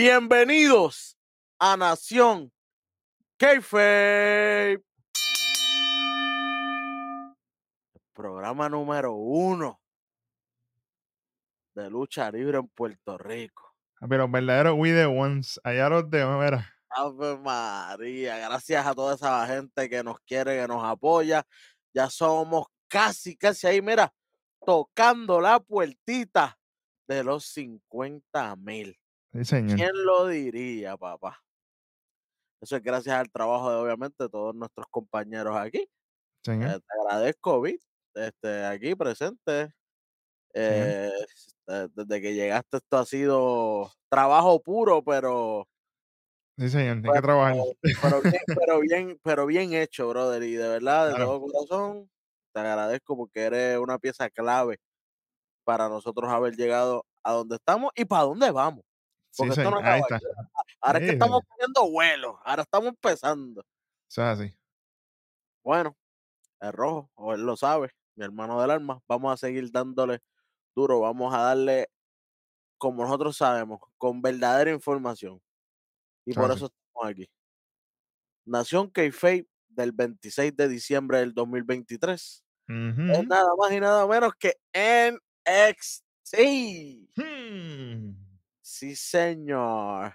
Bienvenidos a Nación Keife. Programa número uno de lucha libre en Puerto Rico. Pero los verdaderos We the Ones, allá los de mira. Ave María, gracias a toda esa gente que nos quiere, que nos apoya. Ya somos casi, casi ahí, mira, tocando la puertita de los 50 mil. Sí, señor. ¿Quién lo diría, papá? Eso es gracias al trabajo de, obviamente, todos nuestros compañeros aquí. Señor. Eh, te agradezco, Vic, este, aquí presente. Eh, eh, desde que llegaste esto ha sido trabajo puro, pero, Sí, señor. Hay que pero, trabajar. pero bien, pero bien, pero bien hecho, brother. Y de verdad, de Claro. todo corazón, te agradezco porque eres una pieza clave para nosotros haber llegado a donde estamos y para dónde vamos. Sí, Porque esto no señor. Ahí acaba está. aquí. Ahora es que estamos cogiendo vuelo, ahora estamos empezando. Eso es así. Bueno, el rojo, o él lo sabe, mi hermano del alma, vamos a seguir dándole duro, vamos a darle como nosotros sabemos, con verdadera información. Y Eso por es así. eso estamos aquí. Nación Keife del 26 de diciembre del 2023. Es Ujú. nada más y nada menos que NXT. Hmm. Sí, señor.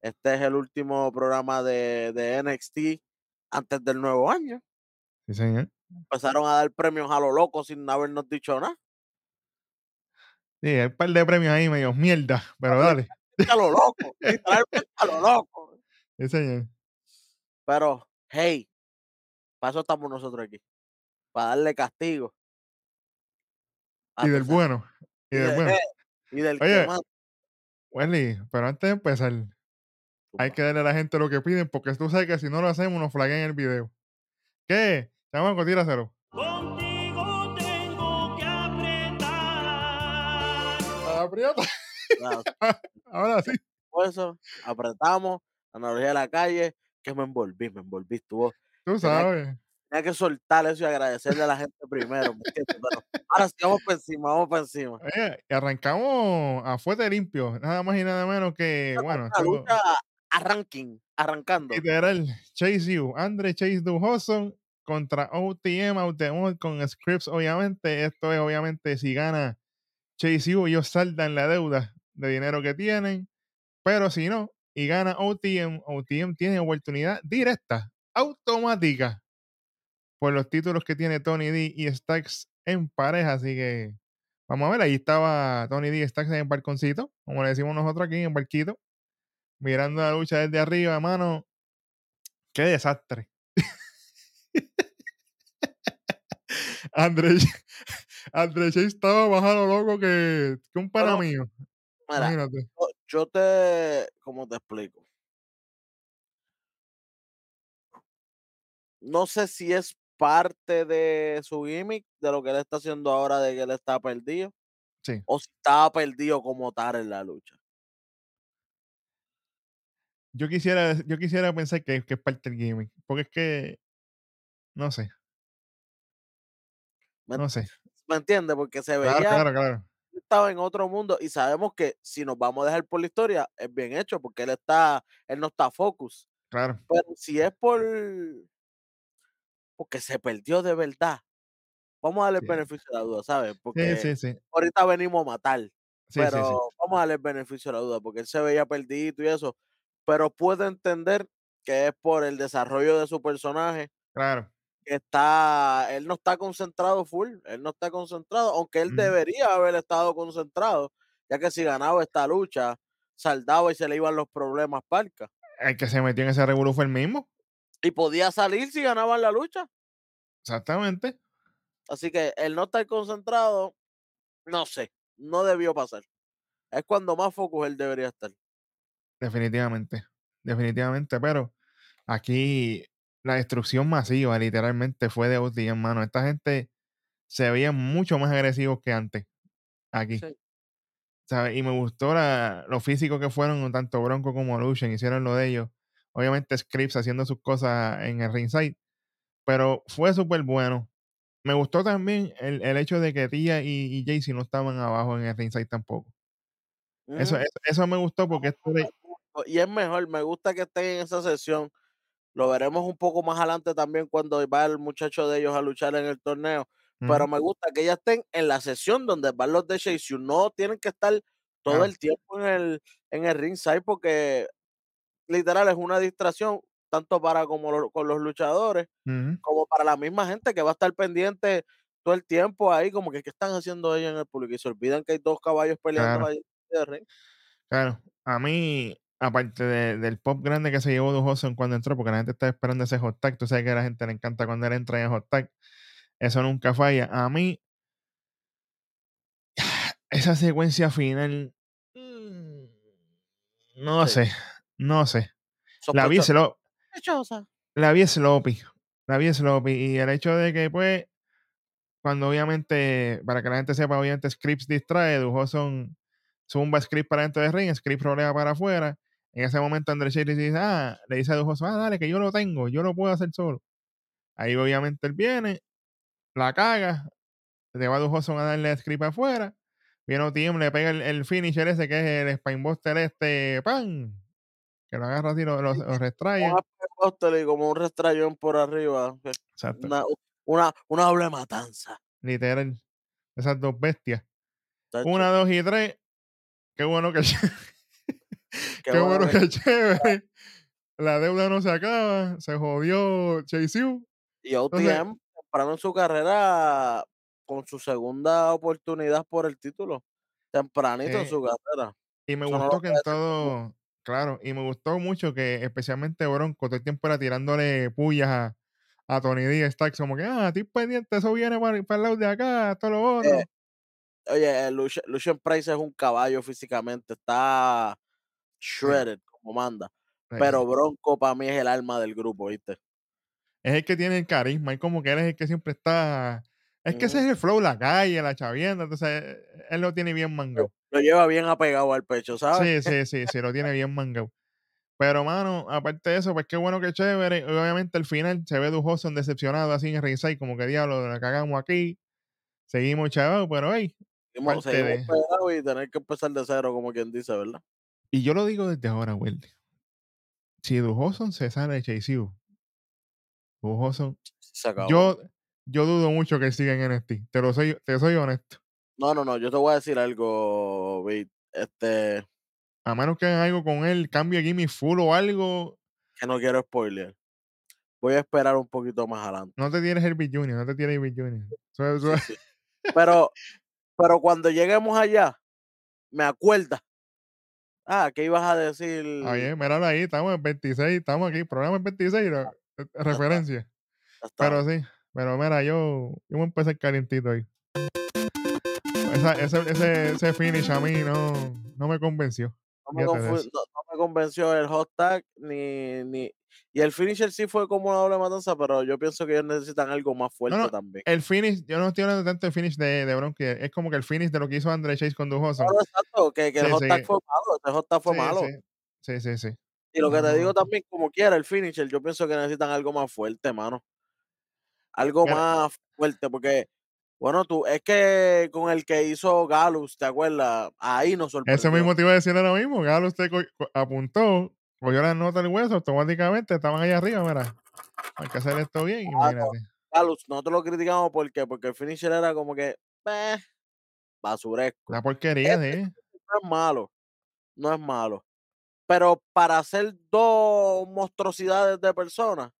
Este es el último programa de, de NXT antes del nuevo año. Sí, señor. Empezaron a dar premios a lo loco sin habernos dicho nada. Sí, hay un par de premios ahí medio mierda, pero dale. A lo loco, a lo loco. Sí, señor. Pero, hey, para eso estamos nosotros aquí. Para darle castigo. a Y del bueno. Y del de- bueno. eh, y del que Oye, Wesley, pero antes de empezar, hay que darle a la gente lo que piden, porque tú sabes que si no lo hacemos, nos flaguean el video. ¿Qué? Chamaco, tíraselo. Contigo tengo que apretar. Aprieta. Claro, Ahora sí. por eso apretamos, analogía de la calle, que me envolví, me envolví. Estuvo, Tú Tenía que- sabes. Tenía que soltar eso y agradecerle a la gente primero. ¿me entiendes? Pero ahora sí, vamos por encima, vamos por encima. Oye, y arrancamos a fuerte limpio, nada más y nada menos que, bueno, lucha arranking, arrancando. literal, Chase U, Andre Chase Dujoson contra OTM, OTM con scripts, obviamente, esto es obviamente si gana Chase U, ellos saldan la deuda de dinero que tienen, pero si no, y gana OTM, OTM tiene oportunidad directa, automática, por los títulos que tiene Tony D y Stacks en pareja, así que vamos a ver, ahí estaba Tony D y Stacks en el balconcito, como le decimos nosotros aquí en el barquito, mirando la lucha desde arriba, mano, qué desastre. André, André Chase estaba más a lo loco que, que un pana mío. Mira, Imagínate. yo- yo te, ¿cómo te explico? No sé si es parte de su gimmick, de lo que él está haciendo ahora, de que él está perdido, Sí. o si estaba perdido como tal en la lucha. Yo quisiera, yo quisiera pensar que, que es parte del gimmick. Porque es que. No sé. ¿Me, No sé. ¿me entiendes? Porque se veía claro, claro. estaba en otro mundo y sabemos que si nos vamos a dejar por la historia, es bien hecho, porque él está, él no está focus. Claro. Pero si es por porque se perdió de verdad, vamos a darle el Sí. beneficio de la duda, ¿sabes? Porque sí, sí. ahorita venimos a matar. Pero vamos a darle el beneficio de la duda, porque él se veía perdido y eso, pero puedo entender que es por el desarrollo de su personaje, Claro. que está, él no está concentrado full, él no está concentrado, aunque él debería haber estado concentrado, ya que si ganaba esta lucha, saldaba y se le iban los problemas parca. El que se metió en ese revolú fue el mismo. Y podía salir si ganaban la lucha. Exactamente. Así que el no estar concentrado, no sé, no debió pasar. Es cuando más focus él debería estar. Definitivamente. Definitivamente. Pero aquí la destrucción masiva, literalmente, fue de OTM, mano. Esta gente se veía mucho más agresivos que antes. Aquí. Sí. ¿sabes? Y me gustó la, lo físico que fueron, tanto Bronco como Lucian, hicieron lo de ellos. Obviamente Scripps haciendo sus cosas en el ringside, pero fue súper bueno. Me gustó también el, el hecho de que Tia y, y Jaycee no estaban abajo en el ringside tampoco. Eso, Ujú. eso, eso me gustó porque esto de- y es mejor, me gusta que estén en esa sesión. Lo veremos un poco más adelante también cuando va el muchacho de ellos a luchar en el torneo. Pero me gusta que ya estén en la sesión donde van los de Chase No tienen que estar todo el tiempo en el, en el ringside porque literal es una distracción tanto para como lo- con los luchadores como para la misma gente que va a estar pendiente todo el tiempo ahí, como que qué están haciendo ellos en el público y se olvidan que hay dos caballos peleando Claro. ahí en el ring. Claro, a mí, aparte de- del pop grande que se llevó Dujoson cuando entró, porque la gente está esperando ese hot tag, tú sabes que a la gente le encanta cuando él entra en hot tag, eso nunca falla. A mí, esa secuencia final, mm, no Sí. sé, no sé. La vi, slo- sospechosa. la vi sloppy, la vi sloppy, y el hecho de que, pues, cuando obviamente, para que la gente sepa, obviamente Scripps distrae, Dujoson zumba Scripps para dentro del ring, Scripps rolea para afuera. En ese momento André le dice, ah, le dice a Dujoson, ah, dale, que yo lo tengo, yo lo puedo hacer solo. Ahí obviamente él viene, la caga, le va a Dujoson a darle a Scripps afuera. Viene OTM, le pega el, el finisher ese que es el Spinebuster este, ¡pam! Que lo agarra así, lo, lo, lo restrae. Como un restrayón por arriba. que Exacto. Una, una, una doble matanza. Literal. Esas dos bestias. Una, dos y tres. Qué bueno que Qué Qué, bueno que- chévere. La deuda no se acaba. Se jodió Chase U. Y OTM, temprano en su carrera, con su segunda oportunidad por el título. Tempranito en su carrera. Y me Eso no gustó que en todo. Claro, y me gustó mucho que especialmente Bronco todo el tiempo era tirándole pullas a, a Tony D. Stacks, como que, ah, estoy pendiente, eso viene para, para el lado de acá, todo lo otro. Eh, Oye, Lucian, Lucian Price es un caballo físicamente, está shredded como manda. Sí, Pero. Bronco para mí es el alma del grupo, ¿viste? Es el que tiene el carisma, y como que él es el que siempre está. Es que ese es el flow, la calle, la chavienda, entonces él lo tiene bien mangado. Lo lleva bien apegado al pecho, ¿sabes? Sí, sí, sí, sí, lo tiene bien mangado. Pero, mano, aparte de eso, pues qué bueno que chévere. Obviamente, al final se ve Dujoson decepcionado así en ringside, como que diablo, la cagamos aquí. Seguimos chavados, pero hey. Seguimos, seguimos pegados y tener que empezar de cero, como quien dice, ¿verdad? Y yo lo digo desde ahora, Weldy. Si Dujoson se sale de Chase U, Dujoson, Se acabó. yo, yo dudo mucho que siga en NXT. Te lo soy, te soy honesto. No, no, no, yo te voy a decir algo, Vic, este, A menos que hagan algo con él, cambie Gimme Full o algo, que no quiero spoiler. Voy a esperar un poquito más adelante. no te tienes el Big Junior, no te tienes eso- Sí, sí. Pero, pero cuando lleguemos allá, me acuerdas. Ah, ¿qué ibas a decir? Oye, míralo ahí, estamos en 26, estamos aquí, programa en 26, la- eh, referencia. Está. Pero sí, pero mira, yo, yo voy a empezar calientito ahí. Esa- ese, ese, ese finish a mí no, no me convenció. no, me fíjate de confu- eso. no- no me convenció el hot tag ni, ni. Y el finisher sí fue como una doble matanza, pero yo pienso que ellos necesitan algo más fuerte no, también. El finish, yo no estoy hablando tanto del finish de, de Bronco, es como que el finish de lo que hizo Andre Chase con Dujoson. Claro, exacto, que, que el hot tag sí. fue malo, ese hot tag fue Sí, malo. sí, sí, sí. Y lo que te digo también, como quiera, el finisher, yo pienso que necesitan algo más fuerte, mano. Algo más fuerte, porque, bueno, tú, es que con el que hizo Galus, ¿te acuerdas? Ahí nos sorprendió. Eso mismo te iba a decir ahora mismo. Co- co- apuntó, cogió la nota del hueso, automáticamente estaban allá arriba, mira. Hay que hacer esto bien, no. imagínate. Galus, nosotros lo criticamos ¿por qué? porque el finisher era como que, eh, basuresco. La porquería Este no es malo, no es malo. Pero para hacer dos monstruosidades de personas,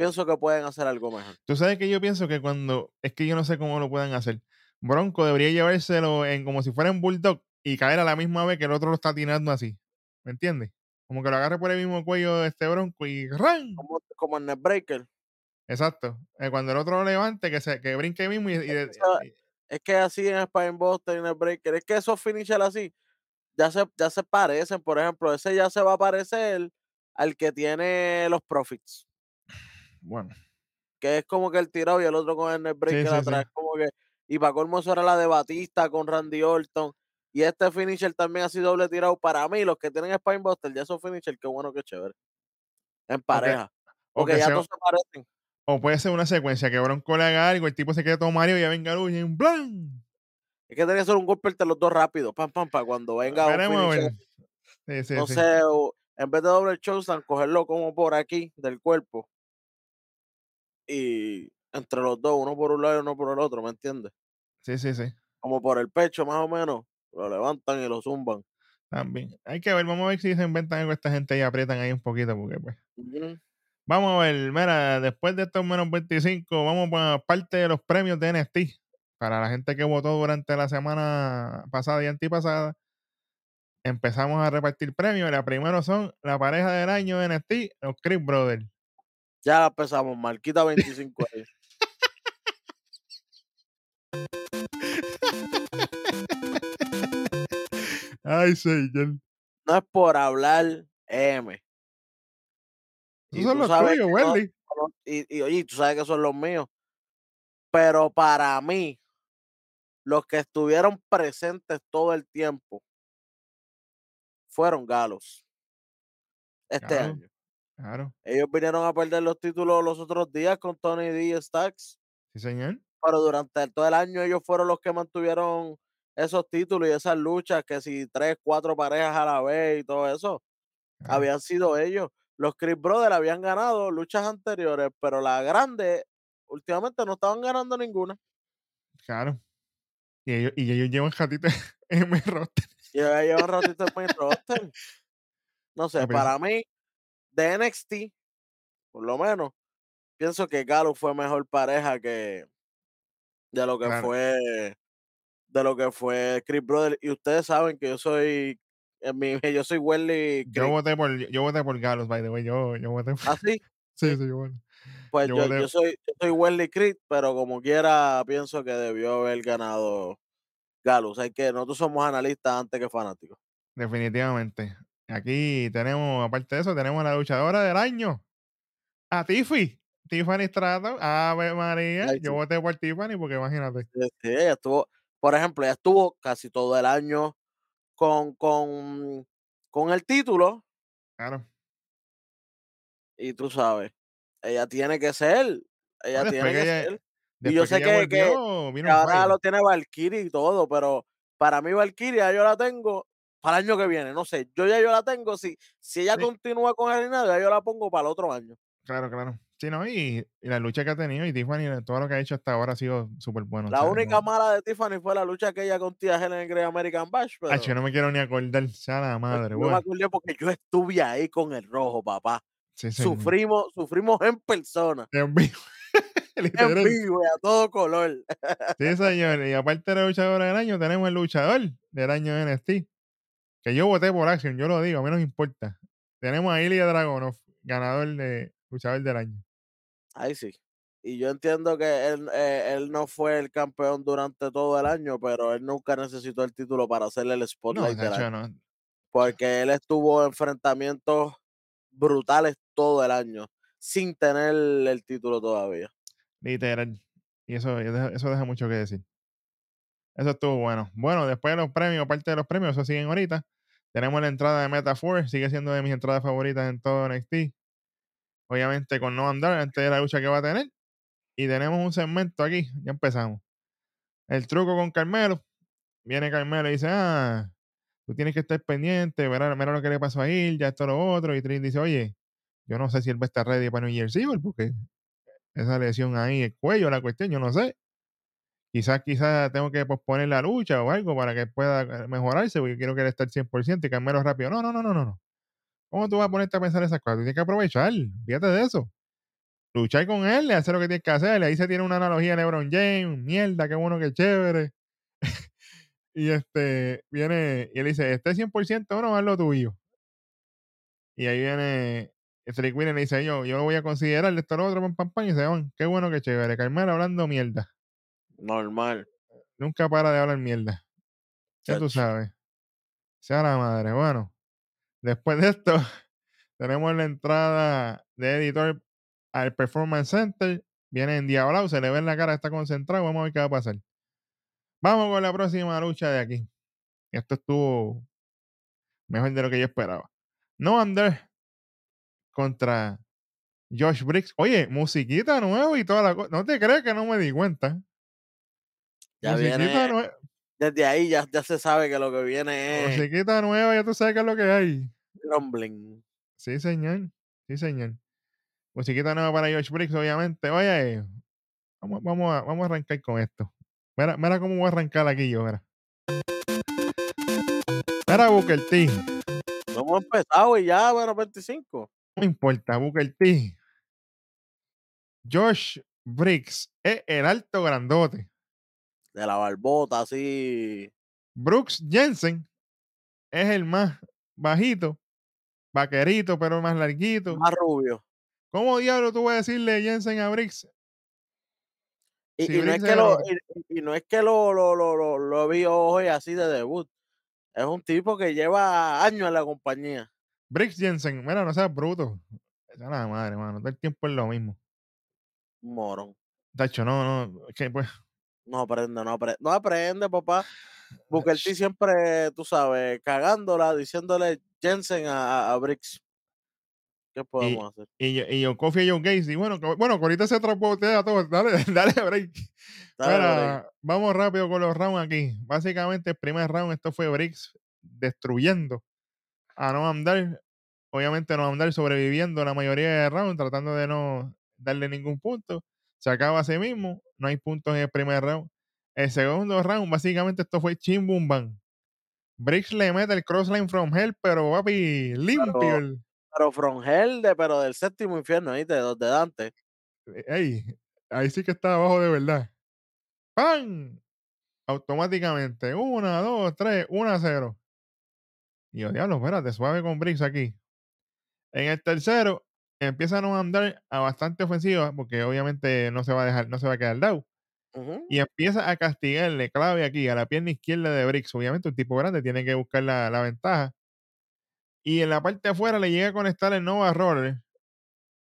pienso que pueden hacer algo mejor. Tú sabes que yo pienso que cuando. Es que yo no sé cómo lo puedan hacer. Bronco debería llevárselo en como si fuera un bulldog y caer a la misma vez que el otro lo está tirando así. ¿Me entiendes? Como que lo agarre por el mismo cuello de este bronco y ¡ran! Como, como en Netbreaker. Exacto. Eh, cuando el otro lo levante, que se que brinque mismo y, Es que así en Spinebuster y en Netbreaker, es que esos finishers así, ya se, ya se parecen. Por ejemplo, ese ya se va a parecer al que tiene los Profits. Bueno. que es como que el tirado y el otro con el Netbreaker sí, sí. atrás. Como que, y para colmo eso era la de Batista con Randy Orton. Y este finisher también así doble tirado. Para mí, los que tienen Spinebuster, ya esos finisher, qué bueno, qué chévere. En pareja. o Porque que ya sea- todos se parecen. O puede ser una secuencia que Bronco le haga algo, el tipo se quede todo Mario y ya venga Luis y un blan. Es que tiene que ser un golpe entre los dos rápido. Pam, pam, pam. Cuando venga un finisher. Sí, sí, no o en vez de doble chosen, cogerlo como por aquí del cuerpo y entre los dos, uno por un lado y uno por el otro, ¿me entiendes? Sí, sí, sí. Como por el pecho más o menos, lo levantan y lo zumban. También. Hay que ver, vamos a ver si se inventan algo esta gente y aprietan ahí un poquito, porque pues. Vamos a ver, mira, después de estos menos 25, vamos a parte de los premios de NXT. Para la gente que votó durante la semana pasada y antipasada, empezamos a repartir premios. La primero son la pareja del año de NXT, los Chris Brothers. Ya empezamos, Marquita 25 ahí. Ay, señor. No es por hablar M. Y son tú los sabes tuyos, que no- Wendy. no- y, y oye, tú sabes que son los míos. Pero para mí, los que estuvieron presentes todo el tiempo fueron galos. Este año. Claro, Ellos vinieron a perder los títulos los otros días con Tony D y Stacks, sí, señor. pero durante todo el año ellos fueron los que mantuvieron esos títulos y esas luchas, que si tres, cuatro parejas a la vez y todo eso, Claro, habían sido ellos. Los Chris Brothers habían ganado luchas anteriores, pero la grande, últimamente no estaban ganando ninguna. claro. Y ellos, y ellos llevan jatito en mi roster. Y ya llevan ratito en mi roster. No sé, para mí, de NXT, por lo menos, pienso que Galo fue mejor pareja que de lo que Claro. fue de lo que fue Chris Brother. Y ustedes saben que yo soy en mi, yo soy Welly Yo voté por, yo voté por Galos, by the way. Yo, yo voté por. Así, Sí, sí, yo voté. pues Yo yo, soy, yo soy Welly Chris, pero como quiera pienso que debió haber ganado Galo. O sea, que nosotros somos analistas antes que fanáticos. Definitivamente. Aquí tenemos, aparte de eso, tenemos a la luchadora del año. A Tiffy. Tiffany Stratton. Ave María. Ay, Yo voté por Tiffany porque imagínate. Sí, ella estuvo, por ejemplo, ella estuvo casi todo el año con, con, con el título Claro. y tú sabes, ella tiene que ser, ella tiene que ella- ser. Y yo sé que, que, volvió, que ahora lo tiene Valkyrie y todo, pero para mí Valkyria yo la tengo para el año que viene, no sé, yo ya yo la tengo, si, si ella Sí. continúa con el reinado, ya yo la pongo para el otro año. Claro, claro. Sí, no, y, y la lucha que ha tenido y Tiffany, todo lo que ha hecho hasta ahora ha sido súper bueno. La única no- mala de Tiffany fue la lucha que ella con Tia Helen en el Great American Bash, pero Acho, no me quiero ni acordar, sea la yo- madre, yo me acordé porque yo estuve ahí con el rojo, papá. Sí. Sufrimos, sufrimos en persona, En vivo. en vivo a todo color. Sí, señor. Y aparte de la luchadora del año, tenemos el luchador del año de NXT. Que yo voté por Action, yo lo digo, a mí no me importa. Tenemos a Ilya Dragunov, ganador de luchador del año. Ahí sí. Y yo entiendo que él, eh, él no fue el campeón durante todo el año, pero él nunca necesitó el título para hacerle el No, spotlight del año, no. porque él estuvo en enfrentamientos brutales todo el año, sin tener el título todavía. Literal. Y eso, eso deja mucho que decir. Eso estuvo bueno. Bueno, después de los premios, aparte de los premios, eso siguen ahorita. Tenemos la entrada de Metafor, sigue siendo de mis entradas favoritas en todo NXT. Obviamente con No Andar, antes de la lucha que va a tener. Y tenemos un segmento aquí, ya empezamos. El truco con Carmelo. Viene Carmelo y dice, ah, tú tienes que estar pendiente, mira, mira lo que le pasó a él, ya esto lo otro. Y Trish dice, oye, yo no sé si él va a estar ready para New Year's Evil, porque esa lesión ahí, el cuello, la cuestión, yo no sé. Quizás, quizás tengo que posponer la lucha o algo para que pueda mejorarse, porque quiero que él esté al 100% y Carmelo rápido. No, no, no, no, no. ¿Cómo tú vas a ponerte a pensar esas cosas? Tienes que aprovechar, fíjate de eso. Luchar con él, hacer lo que tienes que hacer. Ahí se tiene una analogía de LeBron James, mierda, qué bueno, qué chévere. y este, viene, y él dice, esté 100% o no, haz lo tuyo. Y ahí viene Trick Williams y dice, yo, yo lo voy a considerar, esto lo otro, pam, pam, pam, y se van, qué bueno, qué chévere. Carmelo hablando mierda. Normal. Nunca para de hablar mierda. Ya tú sabes. Sea la madre. Bueno, después de esto, tenemos la entrada de editor al Performance Center. Viene en Diablado, se le ve en la cara, está concentrado. Vamos a ver qué va a pasar. Vamos con la próxima lucha de aquí. Esto estuvo mejor de lo que yo esperaba. No Under contra Josh Briggs. Oye, musiquita nueva y toda la cosa. No te crees que no me di cuenta. Ya musiquita viene, Desde ahí ya, ya se sabe que lo que viene es Musiquita nueva, ya tú sabes qué es lo que hay. Grumbling. Sí, señor. Sí, señor. Musiquita nueva para George Briggs, obviamente. Oye, vamos, vamos, a, vamos a arrancar con esto. Mira, mira cómo voy a arrancar aquí yo, mira. Mira, Booker T. No hemos empezado y ya, bueno, 25. No importa, Booker T. Josh Briggs es el alto grandote. De la barbota, así. Brooks Jensen es el más bajito, vaquerito, pero más larguito. Más rubio. ¿Cómo diablo tú vas a decirle Jensen a Briggs? Y, no es que lo, y, y no es que lo, lo, lo, lo, vi hoy así de debut. Es un tipo que lleva años en la compañía. Briggs Jensen, mira, no seas bruto. Esa es la madre, mano. Todo el tiempo es lo mismo. Morón. Tacho, no, no. Es que pues. No aprende, no aprende. No aprende, papá. Booker T siempre, tú sabes, cagándola, diciéndole Jensen a, a, a Briggs. ¿Qué podemos hacer? Y, yo- y yo, Kofi y John Gacy. Bueno, bueno, ahorita se trapotea a todos. Dale, dale break. Dale, Mira, Bray. vamos rápido con los rounds aquí. Básicamente, el primer round, esto fue Briggs destruyendo a Noam Dar. Obviamente, Noam Dar sobreviviendo la mayoría de rounds, tratando de no darle ningún punto. Se acaba así mismo. No hay puntos en el primer round. El segundo round, básicamente, esto fue Chim Bum Bam. Briggs le mete el crossline from hell, pero papi, limpio. Pero- From Hell, de, pero del séptimo infierno, ¿viste? De, de Dante. Ey, ahí sí que está abajo de verdad. ¡Pam! Automáticamente. Una, dos, tres, una, cero. Y yo, diablo, espérate, suave con Briggs aquí. En el tercero, empiezan a andar a bastante ofensiva, porque obviamente no se va a dejar, no se va a quedar down. Y empieza a castigarle clave aquí a la pierna izquierda de Briggs. Obviamente, un tipo grande tiene que buscar la, la ventaja. Y en la parte de afuera le llega a conectar el Nova Roller.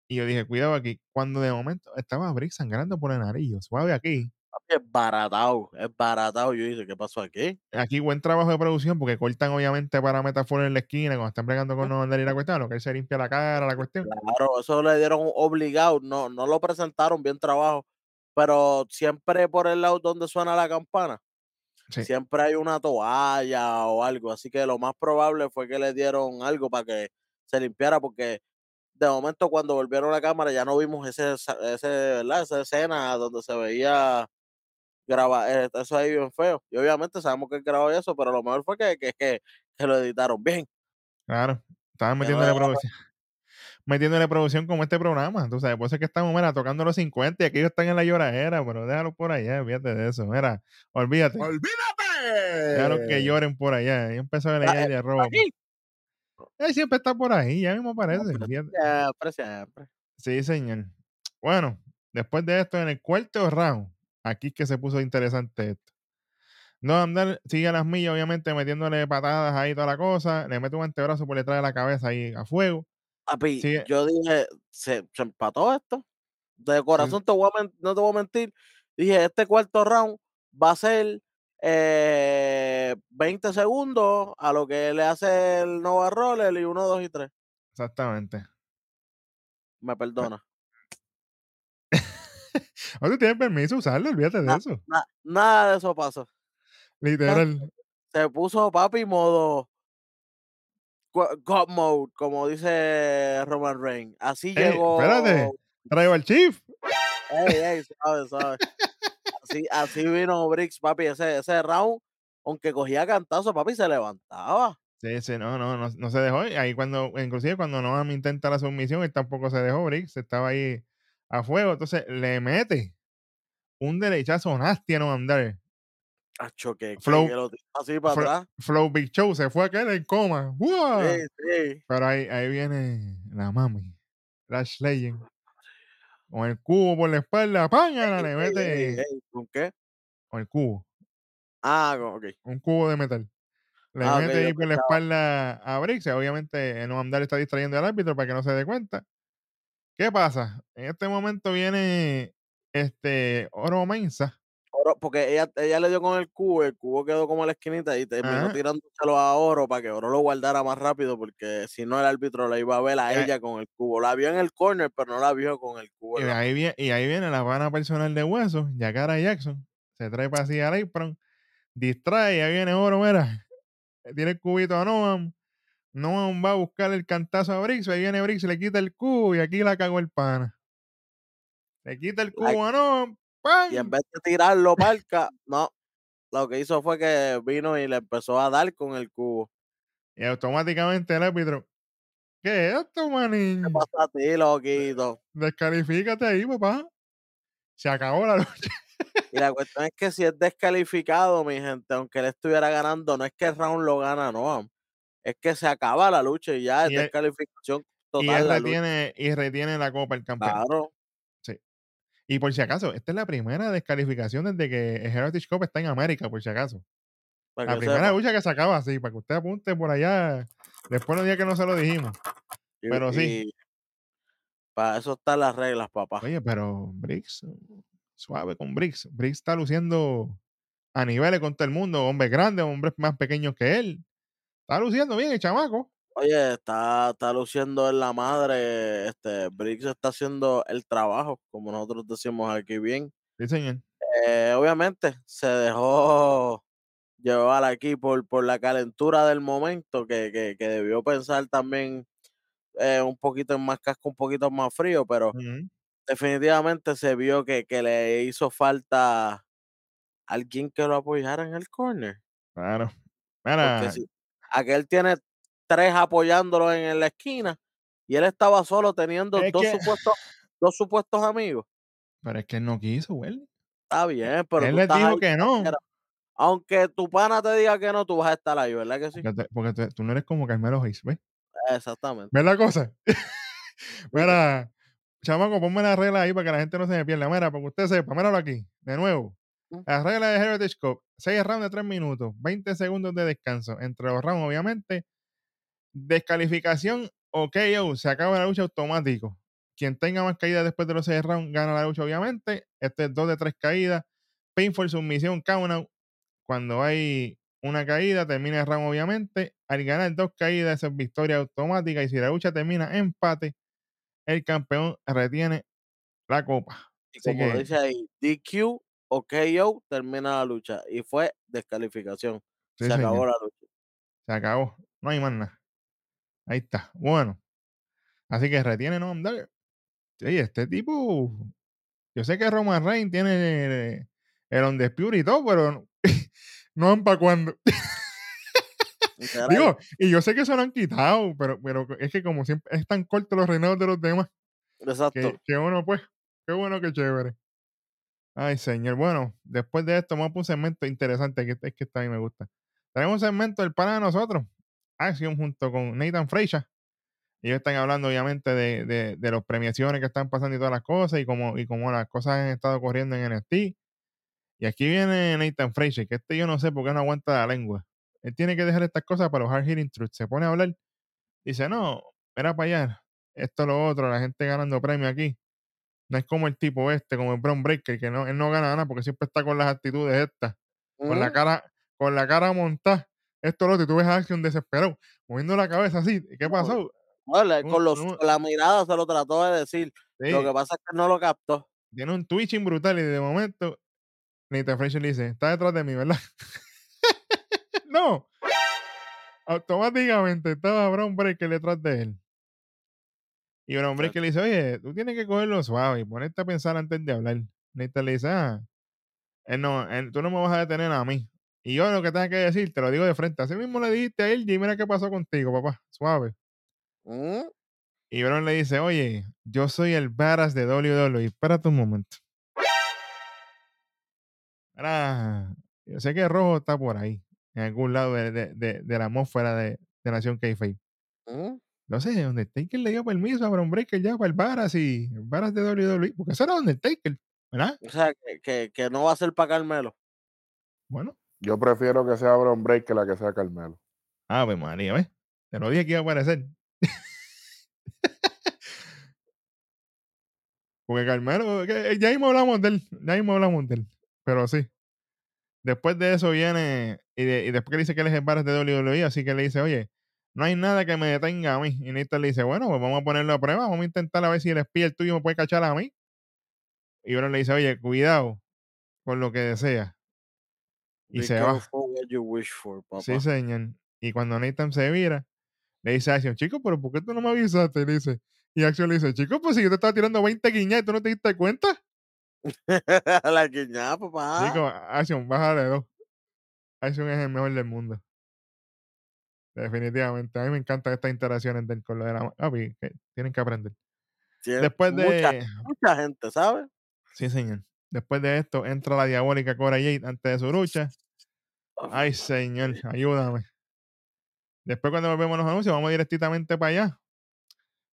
Y yo dije, cuidado aquí. Cuando de momento estaba Briggs sangrando por el nariz, suave aquí. Es baratado, es baratado. Yo dije, ¿qué pasó aquí? Aquí buen trabajo de producción porque cortan obviamente para metáfora en la esquina cuando están bregando con no andar y la cuestión, lo que él se limpia la cara, la cuestión. Claro, eso le dieron obligado, no, no lo presentaron bien trabajo, pero siempre por el lado donde suena la campana, Sí. siempre hay una toalla o algo, así que lo más probable fue que le dieron algo para que se limpiara, porque de momento cuando volvieron la cámara ya no vimos ese, ese, ¿verdad? esa escena donde se veía grabar eso ahí bien feo. Y obviamente sabemos que él grabó eso, pero lo mejor fue que, que, que, que lo editaron bien. Claro, estaban Que no metiéndole dejaron- producción. Metiéndole producción como este programa. Por eso es que estamos, mira, tocando los 50 y aquí ellos están en la lloradera, pero déjalo por allá, fíjate de eso. Mira, olvídate. Déjalo que lloren por allá. Y empezó a Ah, leer eh, de robo. aquí. Él siempre está por ahí, ya mismo aparece. fíjate. Siempre, siempre. Sí, señor. Bueno, después de esto, en el cuarto round, aquí es que se puso interesante esto. No, Amdal sigue a las millas, obviamente, metiéndole patadas ahí toda la cosa. Le mete un antebrazo por detrás de la cabeza ahí a fuego. Papi, Sigue. yo dije, ¿se, se empató esto? De corazón te voy a men- no te voy a mentir. Dije, este cuarto round va a ser eh, 20 segundos a lo que le hace el Nova Roller y 1, 2 y 3. Exactamente. Me perdona. O tú tienes permiso de usarlo, olvídate de eso. Na- nada de eso pasó. Literal. Se puso papi modo God mode, como dice Roman Reigns. Así Ey, llegó. espérate. Traigo al Chief. Ey, ey, suave, suave. Así, así vino Briggs, papi. Ese, ese round, aunque cogía cantazo, papi, se levantaba. Sí, sí, no, no, no, no se dejó. Ahí cuando, inclusive cuando Noam intenta la sumisión, él tampoco se dejó, Briggs. Estaba ahí a fuego. Entonces le mete un derechazo nasty a Noam Dar. Acho, que, Flow- que lo tiró así para Flo- atrás. Flow Big Show se fue a quedar en coma. ¡Buah! Sí, sí. Pero ahí, ahí viene la mami, Lash Legend. Con el cubo por la espalda, ¡pángala! Le mete ¿Con qué? con el cubo, Ah, ok. un cubo de metal. Le Ah, mete ahí por la espalda a y Obviamente, no andar está distrayendo al árbitro para que no se dé cuenta. ¿Qué pasa? En este momento viene este Oro Mensa. Oro, porque ella, ella le dio con el cubo, el cubo quedó como en la esquinita y terminó tirándoselo a Oro para que Oro lo guardara más rápido, porque si no el árbitro la iba a ver a Eh. ella con el cubo. La vio en el corner, pero no la vio con el cubo. Y ahí, viene, y ahí viene la vana personal de huesos, Yakara Jackson. Se trae para así al apron. distrae, ahí viene oro, mira. Tiene el cubito a Noam. Noam va a buscar el cantazo a Brix, ahí viene Brix, le quita el cubo y aquí la cagó el pana. Le quita el cubo a Noam. Y en ¡pam! vez de tirarlo parca, no. Lo que hizo fue que vino y le empezó a dar con el cubo. Y automáticamente el árbitro. ¿Qué es esto, manín? ¿Qué pasa a ti, loquito? Descalifícate ahí, papá. Se acabó la lucha. Y la cuestión es que si es descalificado, mi gente, aunque él estuviera ganando, no es que el round lo gana, no. Es que se acaba la lucha y ya es Y él- descalificación Y total. él la lucha. retiene, y retiene la copa el campeón. Claro. Y por si acaso, esta es la primera descalificación desde que el Heritage Cup está en América, por si acaso. para La primera lucha que se acaba así, para que usted apunte por allá. Después los días que no se lo dijimos. Y- pero sí. y Para eso están las reglas, papá. Oye, pero Briggs, suave con Briggs. Briggs está luciendo a niveles con todo el mundo. Hombres grandes, hombres más pequeños que él. Está luciendo bien el chamaco. Oye, está, está luciendo en la madre. Este, Briggs está haciendo el trabajo, como nosotros decimos aquí bien. Sí, señor. Eh, obviamente se dejó llevar aquí por, por la calentura del momento, que, que, que debió pensar también eh, un poquito en más casco, un poquito más frío, pero definitivamente se vio que, que le hizo falta alguien que lo apoyara en el corner. Claro. Mira, si aquel tiene tres apoyándolo en, la esquina y él estaba solo teniendo Es dos, que- supuestos, dos supuestos amigos. pero es que él no quiso, güey. Está bien, pero Él estás dijo ahí que no. Aunque tu pana te diga que no, tú vas a estar ahí, ¿verdad que sí? Porque, te- porque tú- tú no eres como Carmelo Hayes, ¿ves? Exactamente. ¿Ves la cosa? Mira, chamaco, ponme la regla ahí para que la gente no se me pierda. Mira, para que usted sepa, míralo aquí, de nuevo. Mm. La regla de Heritage Cup, 6 rounds de 3 minutos, 20 segundos de descanso. Entre los rounds, obviamente, descalificación o KO, se acaba la lucha automático. Quien tenga más caídas después de los 6 rounds gana la lucha, obviamente. Este es 2 de 3 caídas. Painful sumisión, count out. Cuando hay una caída, termina el round, obviamente. Al ganar dos caídas, esa es victoria automática. Y si la lucha termina empate, el campeón retiene la copa. Y como lo que- dice ahí, DQ o KO termina la lucha. Y fue descalificación. Sí, Se acabó la lucha. Se acabó. No hay más nada. Ahí está. Bueno. Así que retiene Noam Dar. Oye, este tipo. Yo sé que Roman Reigns tiene el Undisputed y todo, pero no, no para cuando. Digo, y yo sé que se lo han quitado, pero, pero es que como siempre es tan corto los reinados de los demás Exacto. que, que uno, pues, qué bueno, qué chévere. Ay, señor. Bueno, después de esto, vamos a un segmento interesante que es que esta a mí me gusta. Tenemos un segmento del pana de nosotros, Action, junto con Nathan Frazier. Ellos están hablando, obviamente, de, de, de las premiaciones que están pasando y todas las cosas, y cómo, y cómo las cosas han estado corriendo en NXT. Y aquí viene Nathan Frazier, que este yo no sé por qué no aguanta la lengua. Él tiene que dejar estas cosas para los hard hitting truths. Se pone a hablar, dice, no, era para allá, esto, lo otro, la gente ganando premio aquí. No es como el tipo este, como el Brown Breaker, que no, él no gana nada porque siempre está con las actitudes estas, con la Mm, cara, con la cara montada. Esto lo y tú ves a Action desesperado, moviendo la cabeza así. ¿Qué pasó? no, le- no, con, los, con la mirada se lo trató de decir. Lo que pasa es que no lo captó. tiene un twitching brutal y de momento Nathan Frazier le dice, está detrás de mí, ¿verdad? no. Automáticamente estaba Brown Breaker detrás de él. Y Brown Chacho. Breaker le dice, oye, tú tienes que cogerlo suave y ponerte a pensar antes de hablar. Nathan le dice, ah, él no, él- tú no me vas a detener a mí. Y yo lo que tenga que decir, te lo digo de frente. Así mismo le dijiste a él y mira qué pasó contigo, papá. Suave. Mm, Y Brown le dice, oye, yo soy el badass de WWE. Espérate un momento. Ahora, yo sé que Rojo está por ahí, en algún lado de, de, de, de la atmósfera de, de Nación mm. No sé, Undertaker le dio permiso a Brown Breaker ya para el Baras y el Baras de WWE, porque eso era Undertaker, ¿verdad? O sea, que, que, que no va a ser para Carmelo. Bueno, Yo prefiero que sea Bron Break que la que sea Carmelo. Ave María, ¿ves? Te lo dije que iba a aparecer. Porque Carmelo, que- ya mismo hablamos de él, ya mismo hablamos de él, pero sí. Después de eso viene, y, de- y después que dice que él es el Baras de WWE, así que le dice, oye, no hay nada que me detenga a mí. Y Nathan le dice, bueno, pues vamos a ponerlo a prueba, vamos a intentar a ver si el espía el tuyo me puede cachar a mí. Y Bron le dice, oye, cuidado con lo que desea. Y Be se va. careful what you wish for, papá. Sí, señor. Y cuando Nathan se vira, le dice a Action, chico, pero ¿por qué tú no me avisaste? Le dice. Y Action le dice, chico, pues si yo te estaba tirando 20 guiñas y tú no te diste cuenta. la guiñada, papá. Chico, Action, bájale dos. Action es el mejor del mundo. Definitivamente. A mí me encantan estas interacciones del con lo de la papi, que tienen que aprender. Después de. mucha gente, ¿sabes? Sí, señor. Después de esto, entra la diabólica Cora Jade antes de su lucha. Ay, señor, ayúdame. Después, cuando volvemos los anuncios, vamos directamente para allá.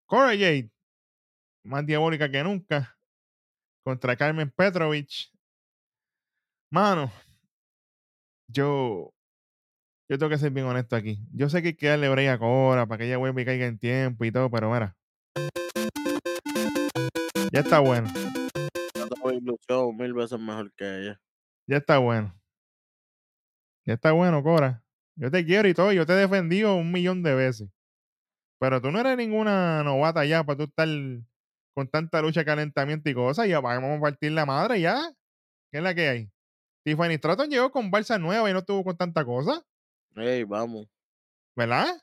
Cora Jade, más diabólica que nunca, contra Carmen Petrovich. Mano, yo, yo tengo que ser bien honesto aquí. Yo sé que hay que darle break a Cora para que ella vuelva y caiga en tiempo y todo, pero mira. Ya está bueno, Yo tengo ilusión mil veces mejor que ella. ya está bueno. Ya está bueno, Cora. Yo te quiero y todo, yo te he defendido un millón de veces. Pero tú no eres ninguna novata ya para tú estar con tanta lucha, calentamiento y cosas. Ya vamos a partir la madre ya. ¿Qué es la que hay? Tiffany Stratton llegó con balsa nueva y no estuvo con tanta cosa, Ey, vamos. ¿verdad?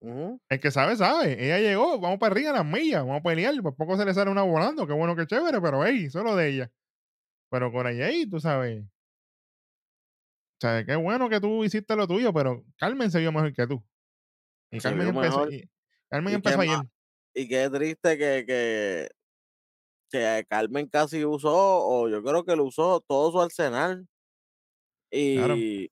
Ujú. El que sabe, sabe. Ella llegó, vamos para arriba las millas, vamos a pelear. Por poco se le sale una volando, qué bueno, qué chévere, pero hey, solo de ella. Pero con ella, ahí, tú sabes. O sea, qué bueno que tú hiciste lo tuyo, pero Carmen se vio mejor que tú. Y Se Carmen empezó, y- Carmen ¿Y empezó ayer. Y qué triste que, que, que Carmen casi usó, o yo creo que lo usó todo su arsenal. Claro. Y,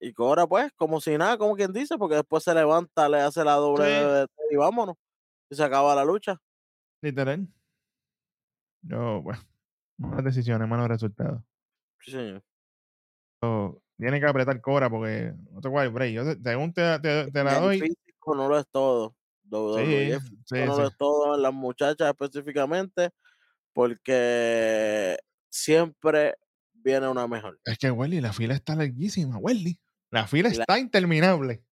y Cora, pues, como si nada, como quien dice, porque después se levanta, le hace la doble Sí. Y vámonos. Y se acaba la lucha. Literal. Yo, bueno, malas decisiones, malos resultados. Sí, señor. So, tiene que apretar Cora porque no te guay, break. Yo te, según te, te- te la El doy. físico no lo es todo. WWE, el Sí, sí, no lo es todo en las muchachas específicamente, porque siempre viene una mejor. Es que, Welly, la fila está larguísima, Welly. La fila la- está interminable.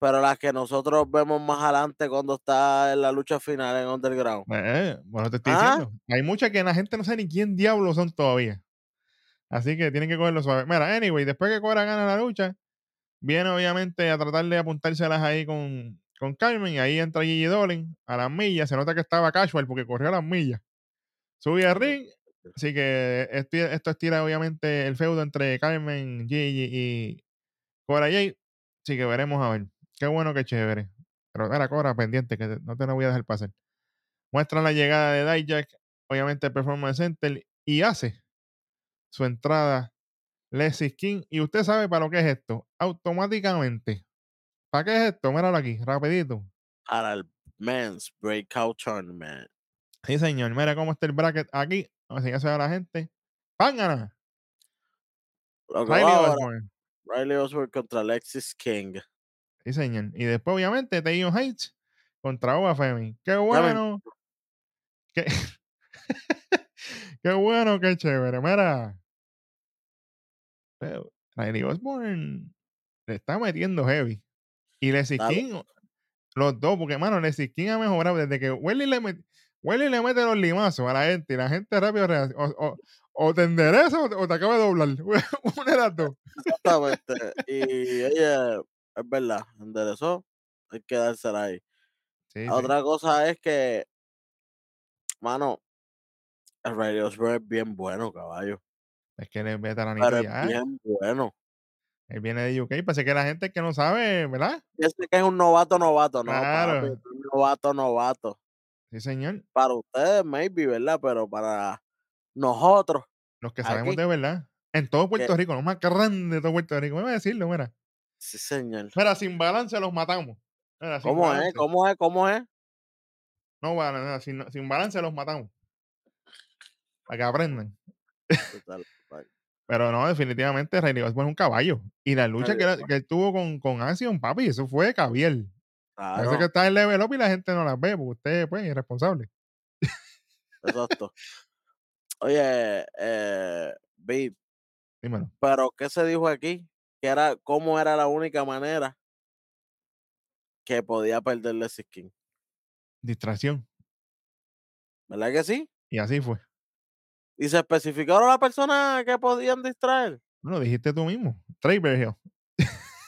Pero las que nosotros vemos más adelante cuando está en la lucha final en Underground. Eh, bueno, te estoy Ah. diciendo. Hay muchas que la gente no sabe ni quién diablos son todavía. Así que tienen que cogerlo suave. Mira, anyway, después que Cora gana la lucha, viene obviamente a tratar de apuntárselas ahí con, con Carmen. Y ahí entra Gigi Dolan a las millas. Se nota que estaba casual porque corrió a las millas. Sube al ring. Así que esto estira obviamente el feudo entre Carmen, Gigi y Cora Jade. Así que veremos a ver. Qué bueno, qué chévere. Pero era Cora pendiente, que no te lo voy a dejar pasar. Muestra la llegada de Dijak, obviamente el Performance Center, y hace su entrada Leslie King. Y usted sabe para lo que es esto. Automáticamente. ¿Para qué es esto? Míralo aquí, rapidito. Para el Men's Breakout Tournament. Sí, señor. Mira cómo está el bracket aquí. Así ya se ve la gente. ¡Pángana! Lo que va ahora. Riley Osborne contra Alexis King. Sí, señor. Y después, obviamente, Tayon Heights contra Oba Femi. ¡Qué bueno! ¡Qué, qué bueno, qué chévere! Mira. Pero Riley Osborne le está metiendo heavy. Y Leslie. King, los dos, porque, mano, Leslie King ha mejorado desde que Welly le, met- Welly le mete los limazos a la gente y la gente rápido reacciona. O, te endereza o te, acaba de doblar. Una de las dos. Exactamente. y ella, es verdad, enderezó. Hay que dársela ahí. Sí, sí. Otra cosa es que, mano, el Osborne es bien bueno, caballo. Es que él es veteranito Pero es bien bueno. Él viene de UK. Parece que la gente que no sabe, ¿verdad? Sé que es un novato, novato, no, Claro. un novato, novato. Sí, señor. Para ustedes, maybe, ¿verdad? Pero para nosotros, Los que sabemos Aquí. de verdad. En todo Puerto Rico, lo más grande de todo Puerto Rico. Vamos a decirlo, mira. sí, señor. Mira, sin balance los matamos. Mira, ¿Cómo balance. es? ¿Cómo es? ¿Cómo es? No, mira, sin, sin balance los matamos. Para que aprendan. Total. Pero no, definitivamente Riley Osborne es un caballo. Y la lucha que, que él tuvo con, con Action, papi, eso fue cabiel. Parece Claro, que está en level up y la gente no las ve, porque usted, pues, es irresponsable. exacto. Oye, eh, Vic, Dímelo. pero ¿qué se dijo aquí? Que era, ¿cómo era la única manera que podía perderle Skin? Distracción. ¿Verdad que sí? Y así fue. ¿Y se especificaron la persona que podían distraer? No lo dijiste tú mismo. Trey Bergel.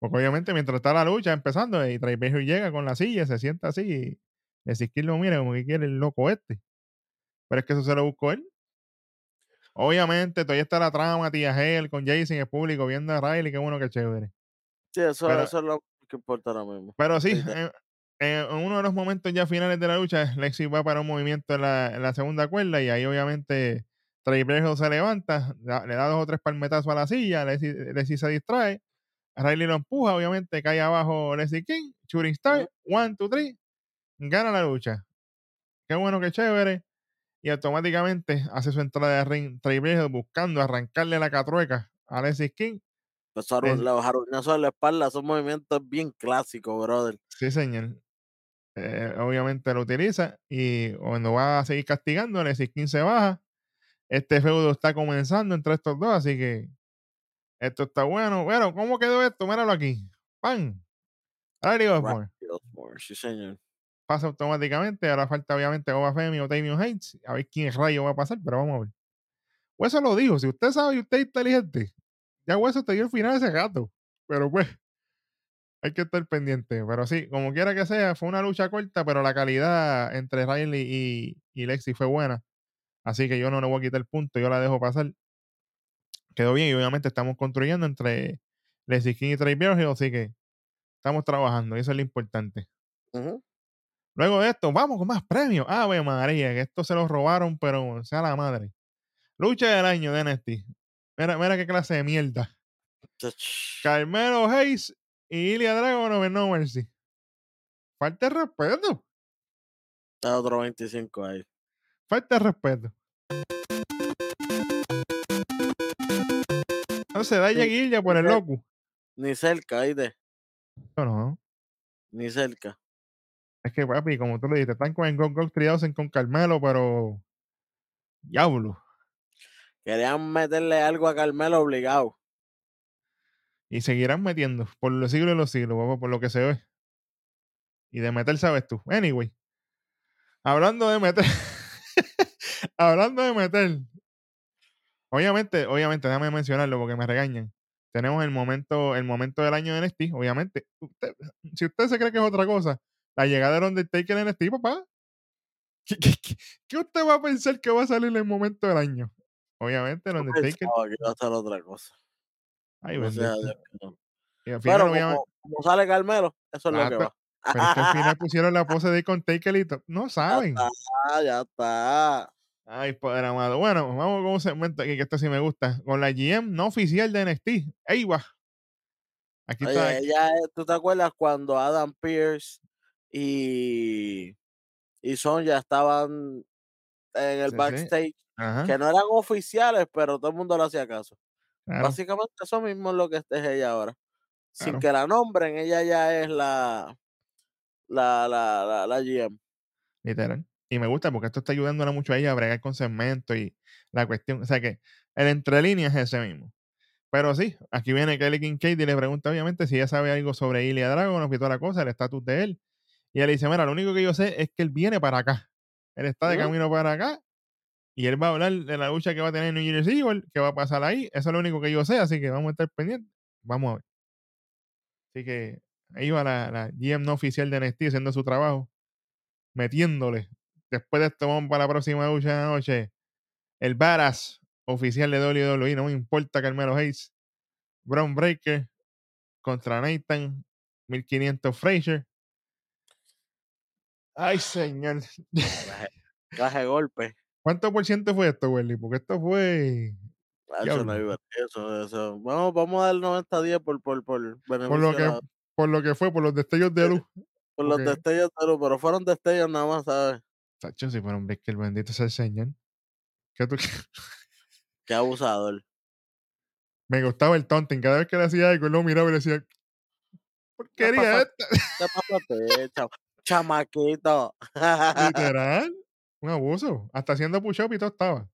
Porque obviamente mientras está la lucha empezando y Trey Bergel llega con la silla, se sienta así y Ezequiel lo mira como que quiere el loco este. Pero es que eso se lo buscó él. Obviamente, todavía está la trama, tía Hell con Jason, el público viendo a Riley, qué bueno que chévere. Sí, eso, Pero- eso es lo que importa ahora mismo. Pero sí, en, en uno de los momentos ya finales de la lucha, Lexi va para un movimiento en la, en la segunda cuerda y ahí obviamente Bergel se levanta, le da dos o tres palmetazos a la silla, Lexi, Lexi se distrae, Riley lo empuja, obviamente cae abajo Lexi King, shooting star, one, two, three, gana la lucha. Qué bueno, qué chévere. Y automáticamente hace su entrada de ring Trey buscando arrancarle la catrueca a Lexi King. Los, es- los en la espalda son movimientos bien clásicos, brother. Sí, señor. Eh, obviamente lo utiliza y cuando va a seguir castigando, el King se baja. Este feudo está comenzando entre estos dos, así que esto está bueno. Bueno, ¿cómo quedó esto? Míralo aquí. ¡Pam! Right, Osborne, Sí, señor. Pasa automáticamente. Ahora falta obviamente Oba Femi o Damian Hayes. A ver quién rayo va a pasar, pero vamos a ver. Hueso lo dijo. Si usted sabe y usted es inteligente, ya Hueso te dio el final ese gato. Pero pues, hay que estar pendiente. Pero sí, como quiera que sea, fue una lucha corta, pero la calidad entre Riley y, Lexi fue buena. Así que yo no le voy a quitar el punto, yo la dejo pasar. Quedó bien y obviamente estamos construyendo entre Lexi King y Trey Bergel, así que estamos trabajando y eso es lo importante. Luego de esto, vamos con más premios. Ave María, que esto se los robaron, pero sea la madre. Lucha del año de NXT. Mira, mira qué clase de mierda. Carmelo Hayes y Ilya Dragon over No Mercy. Falta de respeto. Está otro 25 ahí. Falta de respeto. No se da Sí, Ilya por el loco. Ni cerca, ¿viste? No, no. Ni cerca. Es que, papi, como tú le dijiste, están con el Go Go 3000 con Carmelo, pero. Diablo. Querían meterle algo a Carmelo obligado. Y seguirán metiendo por los siglos de los siglos, papá, por lo que se ve. Y de meter, sabes tú. Anyway. Hablando de meter. hablando de meter. Obviamente, obviamente, déjame mencionarlo porque me regañan. Tenemos el momento, el momento del año de NXT, obviamente. Usted- si usted se cree que es otra cosa, la llegada del Undertaker en NXT, papá. ¿Qué, qué- qué- qué usted va a pensar que va a salir en el momento del año? Obviamente, el Undertaker. pensaba que iba a hacer otra cosa. Ay, Gracias a bendito. Dios que no. Y al final, Pero obviamente- como, como sale Carmelo, eso es lo que Exacto. va. Pero es que al final pusieron la pose de con Taker y No Ya saben. está, ya está. Ay, padre amado. Bueno, vamos con un segmento aquí que esto sí me gusta. Con la GM no oficial de NXT. Ahí va. Aquí está. Ella, ¿tú te acuerdas cuando Adam Pierce y, y Sonja estaban en el Sí, backstage? Que no eran oficiales, pero todo el mundo le hacía caso. claro. Básicamente eso mismo es lo que es ella ahora. Sin Claro. que la nombren, ella ya es la, la, la, la, la GM. Literal. Y me gusta porque esto está ayudándola mucho a ella a bregar con segmentos y la cuestión. O sea que el entre líneas es ese mismo. Pero sí, aquí viene Kelly Kincaid y le pregunta obviamente si ella sabe algo sobre Ilya Dragunov y toda la cosa, el estatus de él. Y él dice, mira, lo único que yo sé es que él viene para acá. Él está de camino para acá y él va a hablar de la lucha que va a tener en New Year's Evil, que va a pasar ahí. Eso es lo único que yo sé, así que vamos a estar pendientes. Vamos a ver. Así que ahí va la, la GM no oficial de NXT haciendo su trabajo, metiéndole. Después de esto vamos para la próxima lucha de la noche. El Badass oficial de WWE, no me importa Carmelo Hayes. Brown Breaker contra Nathan 1500 Fraser. Ay, señor. Clase de golpe. ¿Cuánto por ciento fue esto, Welly? Porque esto fue Eso no Diablo. iba- eso, eso. Vamos, vamos a dar 90-10 por, por, por beneficio por lo que por lo que fue, por los destellos de luz. por los destellos de luz, pero fueron destellos nada más, ¿sabes? Tacho, si fuera un Breaker, bendito sea el señor. ¿Qué tú- Qué abusador. Me gustaba el taunting. Cada vez que le hacía algo, él lo miraba y le decía, porquería pasa? esta. ¿Qué chamaquito? Literal. Un abuso. Hasta haciendo push-up y todo estaba.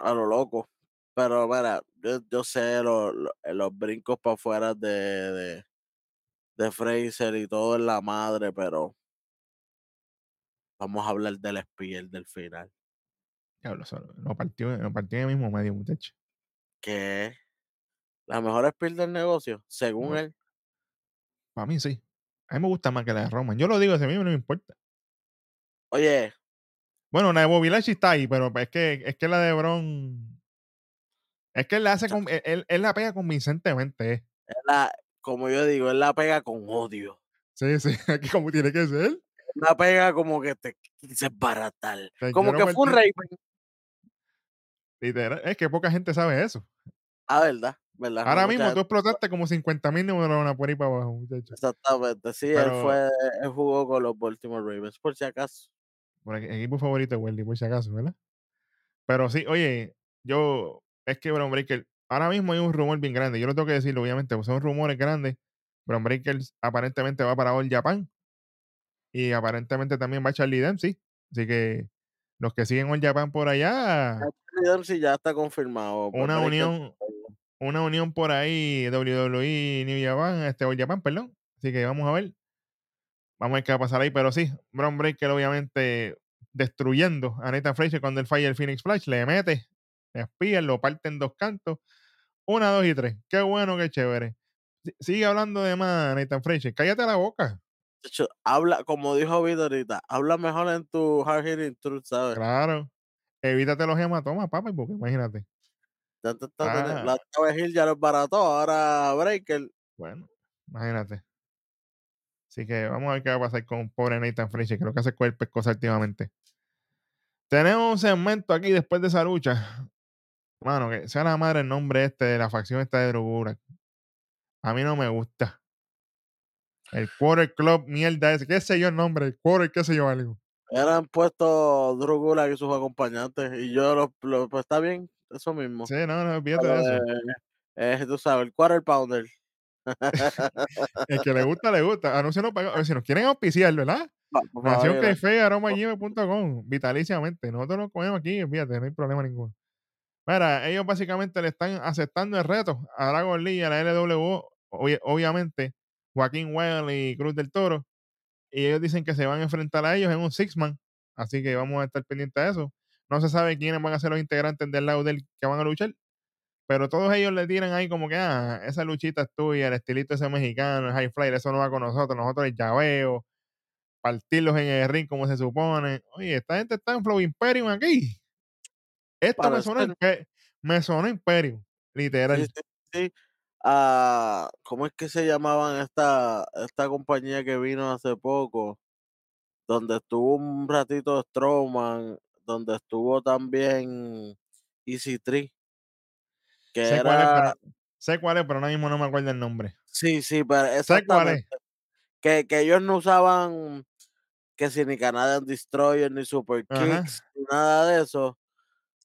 a lo loco. Pero mira, yo, yo sé lo- lo- eh, los brincos para afuera de, de, de Fraser y todo en la madre, pero vamos a hablar del Spear del final. Diablo, solo, lo partió, lo partió en el mismo medio, muchacho. Que la mejor spear del negocio, según No. él. Para mí sí. A mí me gusta más que la de Roman. Yo lo digo, a mí no me importa. Oye, Bueno, la de Bobby Lashley está ahí, pero es que, es que la de Bron. Es que él la hace con, él, él- él la pega convincentemente. eh. la, como yo digo, él la pega con odio. Sí, sí, aquí como tiene que ser. La pega como que te quise baratar. Te Como que fue un Raven. Literal, es que poca gente sabe eso. Ah, verdad, verdad. Ahora mismo tú explotaste como 50 mil neuronas por ahí para abajo, muchachos. Exactamente, sí, él Pero- fue, él jugó con los Baltimore Ravens, por si acaso. Por el equipo favorito de Wendy, por si acaso, ¿verdad? Pero sí, oye, yo, es que Bron Breaker, ahora mismo hay un rumor bien grande, yo lo tengo que decirlo, obviamente, pues son rumores grandes. Bron Breaker aparentemente va para All Japan y aparentemente también va Charlie Dempsey. Así que los que siguen All Japan por allá, Charlie Dempsey ya está confirmado. una unión, una unión por ahí, WWE New Japan, este All Japan, perdón. Así que vamos a ver. Vamos a ver qué va a pasar ahí. Pero sí, Bron Breaker obviamente destruyendo a Nathan Fraser cuando él falla el Phoenix Flash, le mete, le espía, lo parte en dos cantos. Una, dos y tres. Qué bueno, qué chévere. Si- Sigue hablando de más, Nathan Fraser. Cállate la boca. Chacho, habla, como dijo Vito ahorita, habla mejor en tu hard hitting truth, ¿sabes? Claro. Evítate los hematomas, papá, porque imagínate. Ya te está teni- Ah. La otra vez Hill ya lo barató, ahora Breaker. Bueno, imagínate. Así que vamos a ver qué va a pasar con pobre Nathan Fraser, que lo que hace es coger pescosa últimamente. Tenemos un segmento aquí después de esa lucha. Mano, que sea la madre el nombre este de la facción esta de Drogura. A mí no me gusta. El Quarter Club, mierda ese. ¿Qué sé yo el nombre? El Quarter, qué sé yo algo. Eran puestos Drew Gulak y sus acompañantes. Y yo, lo, lo- pues está bien, eso mismo. Sí, no, no, olvídate de eso. eh, eh, tú sabes, el quarter pounder. El que le gusta, le gusta. Anuncio no paga. Si nos quieren auspiciar, ¿verdad? Nación. Café, aromagmail.com, vitaliciamente. Nosotros lo comemos aquí, fíjate, no hay problema ninguno. Mira, ellos básicamente le están aceptando el reto a Dragon Lee y a la LWO, obvi- obviamente, Joaquín Well y Cruz del Toro. Y ellos dicen que se van a enfrentar a ellos en un six-man. Así que vamos a estar pendientes de eso. No se sabe quiénes van a ser los integrantes del lado del que van a luchar. Pero todos ellos le tiran ahí como que, ah, esa luchita es tuya, el estilito ese mexicano, el high flyer, eso no va con nosotros. Nosotros el llaveo, partirlos en el ring como se supone. Oye, esta gente está en Flow Imperium aquí. Esto me sonó, Parecer. impe- me sonó Imperium, literal. Sí, sí, sí. Ah, ¿Cómo es que se llamaban esta, esta compañía que vino hace poco? Donde estuvo un ratito Strowman, donde estuvo también Easy Tree. Que sé, cuál es, era. pero, sé cuál es, pero ahora mismo no me acuerdo el nombre. Sí, sí, pero Sé cuál es. Que, que ellos no usaban que si ni Canadian Destroyer, ni Super. Kicks, ni nada de eso.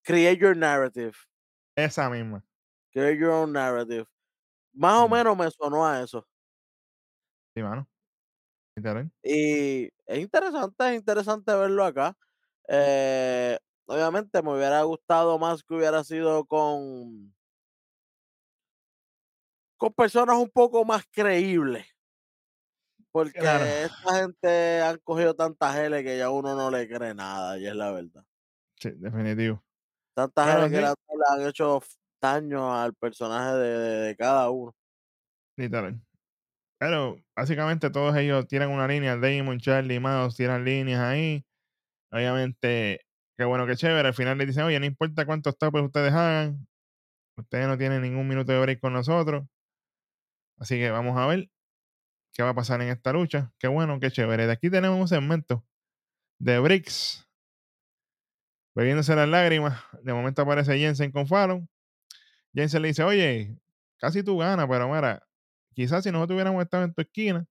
Create your narrative. Esa misma. Create your own narrative. Más o menos me sonó a eso. Sí, mano. Y es interesante, es interesante verlo acá. Eh, obviamente me hubiera gustado más que hubiera sido con, con personas un poco más creíbles. Porque Claro. esta gente han cogido tantas L que ya uno no le cree nada, y es la verdad. Sí, definitivo. Tantas L que sí. le han, hecho daño al personaje de, de- de cada uno. Literal. Pero básicamente todos ellos tiran una línea. Damon, Charlie, Mouse tiran líneas ahí. Obviamente, qué bueno, qué chévere. Al final le dicen, oye, no importa cuántos topes ustedes hagan. Ustedes no tienen ningún minuto de break con nosotros. Así que vamos a ver qué va a pasar en esta lucha. Qué bueno, qué chévere. De aquí tenemos un segmento de Bricks. Bebiéndose las lágrimas. De momento aparece Jensen con Fallon. Jensen le dice, oye, casi tú ganas, pero mira, quizás si nosotros hubiéramos estado en tu esquina,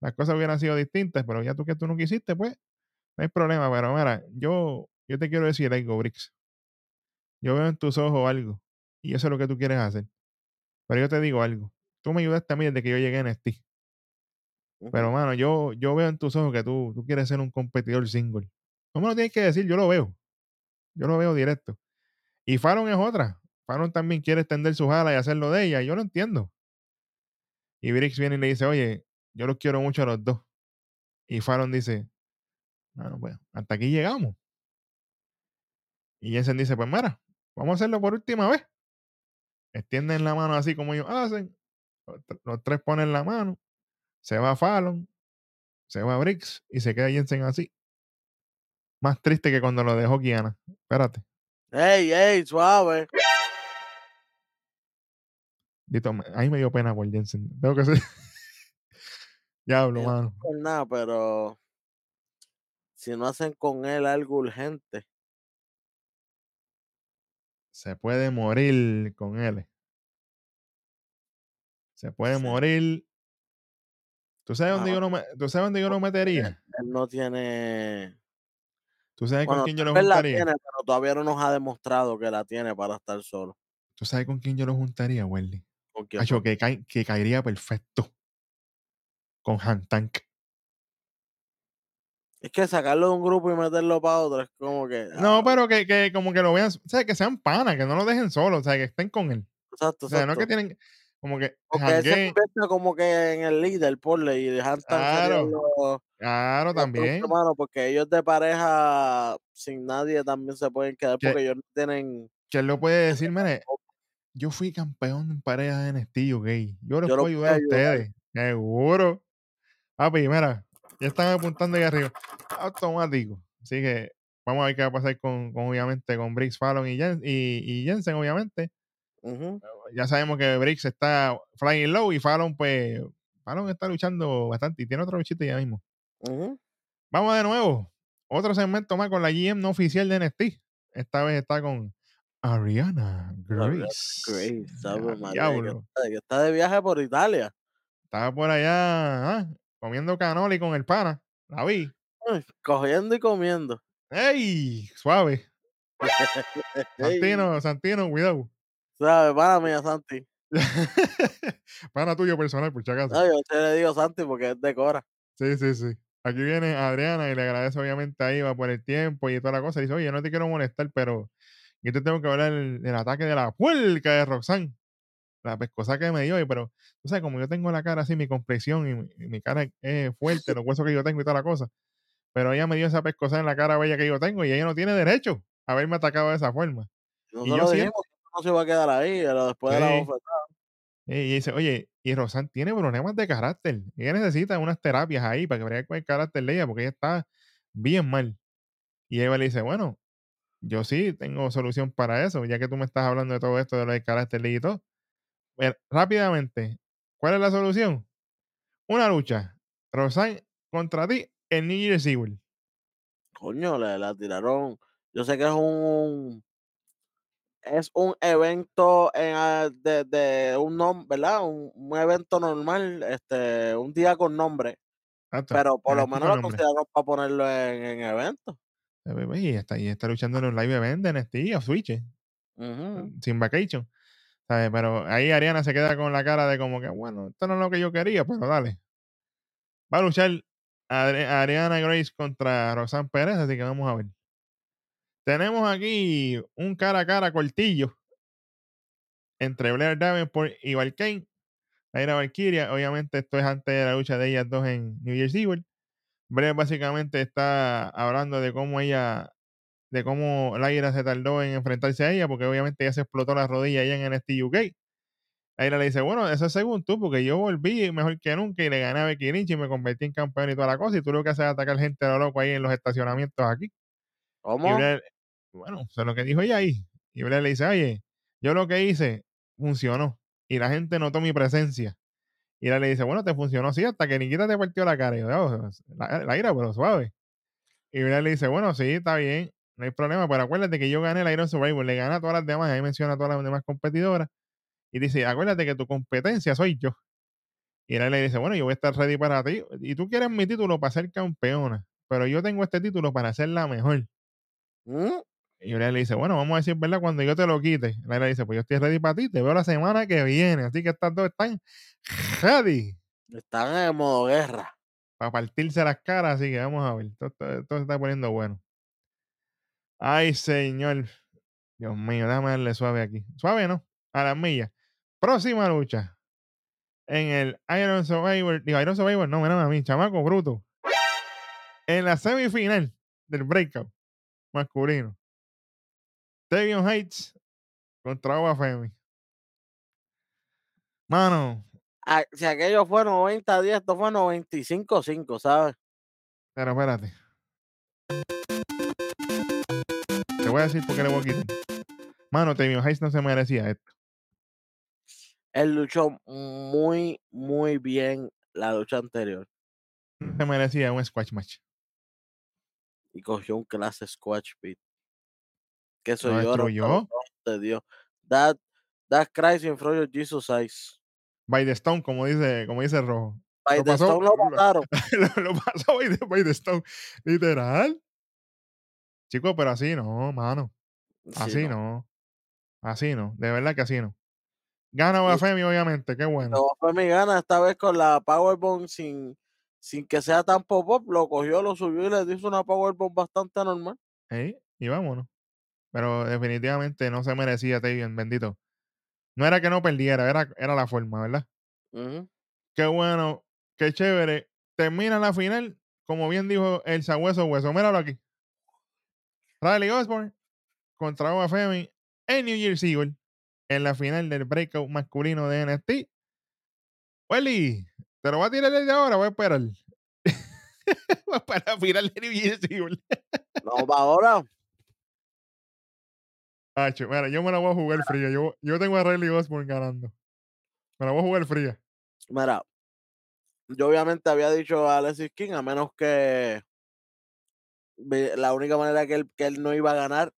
las cosas hubieran sido distintas, pero ya tú que tú no quisiste, pues, no hay problema. Pero mira, yo, yo te quiero decir algo, Bricks. Yo veo en tus ojos algo, y eso es lo que tú quieres hacer. Pero yo te digo algo. Tú me ayudaste a mí desde que yo llegué en. Ujú. Pero, mano, yo, yo veo en tus ojos que tú, tú quieres ser un competidor single. No me lo tienes que decir, yo lo veo. Yo lo veo directo. Y Fallon es otra. Fallon también quiere extender sus alas y hacerlo de ella. Yo lo entiendo. Y Briggs viene y le dice, oye, yo los quiero mucho a los dos. Y Fallon dice, bueno, pues, hasta aquí llegamos. Y Jensen dice, pues mira, vamos a hacerlo por última vez. Extienden la mano así como ellos hacen. Los, tr- los tres ponen la mano. Se va Fallon. Se va Briggs. Y se queda Jensen así. Más triste que cuando lo dejó Kiana. Espérate. ¡Ey, ey, suave! Dito, ahí me dio pena por Jensen. Tengo que ser. Diablo, mano. Por nada, pero si no hacen con él algo urgente, Se puede morir con él. Se puede Sí. morir. ¿Tú sabes dónde yo me- ¿tú sabes dónde yo lo metería? él no tiene. ¿Tú sabes con quién yo lo vez la juntaría? tiene, pero todavía no nos ha demostrado que la tiene para estar solo. ¿Tú sabes con quién yo lo juntaría, Welly? ¿Con quién, Acho, papi? que, cae- que caería perfecto. Con Hantank. Es que sacarlo de un grupo y meterlo para otro es como que. No, ah, pero que, que como que lo vean, o sea, que sean panas, que no lo dejen solo, o sea, que estén con él. Exacto, O sea, no es que exacto. tienen, como que Porque él se convierte como que en el líder, porle, y Hantan sería Claro, los, claro, los también. hermanos, porque ellos de pareja sin nadie también se pueden quedar Que, porque ellos no tienen. que él lo puede decir, mire, yo fui campeón en pareja de NXT UK. Yo los puedo ayudar a ayudar. ustedes. Seguro. Papi, mira, ya están apuntando ahí arriba. Automático. Así que vamos a ver qué va a pasar con, con, obviamente, con Briggs, Fallon y, Jen- y, y Jensen, obviamente. Ya sabemos que Briggs está flying low y Fallon, pues, Fallon está luchando bastante y tiene otro luchito ya mismo. Vamos de nuevo. Otro segmento más con la GM no oficial de NXT. Esta vez está con Ariana Grace. Grace, Ya, que está, que está de viaje por Italia. Estaba por allá ah, comiendo canoli con el pana. La vi. Cogiendo y comiendo. ¡Ey! Suave. Santino, Santino, cuidado. ¿Sabes? Para mía, Santi. pana tuyo personal, por si acaso. No, yo te le digo Santi porque es de Cora. Sí, sí, sí. Aquí viene Adriana y le agradece obviamente a Iva por el tiempo y toda la cosa. Y dice, oye, no te quiero molestar, pero yo te tengo que hablar del, del ataque de la puerca de Roxanne. La pescosa que me dio, y pero, tú sabes, como yo tengo la cara así, mi complexión y mi, y mi cara es fuerte, los huesos que yo tengo y toda la cosa. Pero ella me dio esa pescosa en la cara bella que yo tengo y ella no tiene derecho a haberme atacado de esa forma. Y Nosotros yo siempre, que no se iba a quedar ahí, pero después de la bofetada. y dice, oye, y Roxanne tiene problemas de carácter. Ella necesita unas terapias ahí para que bregue con el carácter de ella, porque ella está bien mal. Y Eva le dice, bueno, yo sí tengo solución para eso, ya que tú me estás hablando de todo esto, de lo del carácter y todo. Ver, rápidamente, ¿cuál es la solución? Una lucha. Roxanne contra ti en New Year's Eve. Coño, le la tiraron. Yo sé que es un es un evento en, ah, de, de un nombre, ¿verdad? Un, un evento normal, este, un día con nombre, Exacto. pero por lo menos lo consideraron para ponerlo en, en evento. Y está, y está luchando en un live event de NXT o Switch, sin vacation. ¿Sabes? Pero ahí Ariana se queda con la cara de como que, bueno, esto no es lo que yo quería, pero dale. Va a luchar Ariana Grace contra Roxanne Pérez, así que vamos a ver. Tenemos aquí un cara a cara cortillo entre Blair Davenport y Valkane. Laira Valkyria, obviamente esto es antes de la lucha de ellas dos en New Year's Eve. Blair básicamente está hablando de cómo ella, de cómo Laira se tardó en enfrentarse a ella, porque obviamente ella se explotó la rodilla allá en NXT UK. Laira le dice, bueno, eso es según tú, porque yo volví mejor que nunca y le gané a Becky Lynch y me convertí en campeón y toda la cosa, y tú lo que haces es atacar gente a lo loco ahí en los estacionamientos aquí. Y ¿Cómo? Blair, bueno, eso es lo que dijo ella ahí. Y Blair le dice, oye, yo lo que hice funcionó y la gente notó mi presencia. Y ella le dice, bueno, te funcionó así hasta que Nikita te partió la cara. Y yo, "Oh, la, la ira, pero suave. Y Blair le dice, bueno, sí, está bien, no hay problema, pero acuérdate que yo gané el Iron Survivor, le gané a todas las demás, ahí menciona a todas las demás competidoras. Y dice, acuérdate que tu competencia soy yo. Y él le dice, bueno, yo voy a estar ready para ti. Y tú quieres mi título para ser campeona, pero yo tengo este título para ser la mejor. ¿Mm? Y Blair le dice, bueno, vamos a decir verdad cuando yo te lo quite. Blair le dice, pues yo estoy ready para ti, te veo la semana que viene. Así que estas dos están ready Están en modo guerra. para partirse las caras. Así que vamos a ver. Esto, esto- esto se está poniendo bueno. Ay, señor. Dios mío, déjame darle suave aquí. Suave, ¿no? A las millas. Próxima lucha. En el Iron Survivor. Digo, Iron Survivor, no, mira a mí, chamaco bruto. En la semifinal del breakout masculino. Tevion Heights contra Oba Femi. Mano, Si aquello fue 90-10, esto fue 95-5, ¿sabes? pero espérate. Voy a decir por qué le voy a quitar. Mano, Tevion Heights no se merecía esto. Él luchó muy, muy bien la lucha anterior No se merecía un squash match. y cogió un clase Squash Beat. Que eso ¿Lo llora destruyó? de Dios. That, that cries in front of Jesus eyes. By the Stone, como dice, como dice Rojo. By Lo the pasó- Stone lo lo- mataron. lo, lo pasó by the, by the Stone. Literal. Chico, pero así no, mano. Sí, Así no. Así no. De verdad que así no. Gana Bafemi, obviamente. Qué bueno. Pero fue mi gana esta vez con la Powerbomb sin, sin que sea tan pop-up. Lo cogió, lo subió y le hizo una Powerbomb bastante normal. Ey, y vámonos. Pero definitivamente no se merecía Tavion, bendito. No era que no perdiera, era, era la forma, ¿verdad? Ujú. Qué bueno, qué chévere. Termina la final, como bien dijo el sabueso hueso. Míralo aquí. Riley Osborne contra Oba Femi en New Year's Evil en la final del breakout masculino de NXT. Welly, te lo voy a tirar desde ahora, voy a esperar. voy a esperar la final de New Year's Evil. No, pa' ahora. Hacho, mira, yo me la voy a jugar fría. Yo, yo tengo a Riley Osborne ganando. Me la voy a jugar fría. Mira, yo obviamente había dicho a Alexis King, a menos que la única manera que él, que él no iba a ganar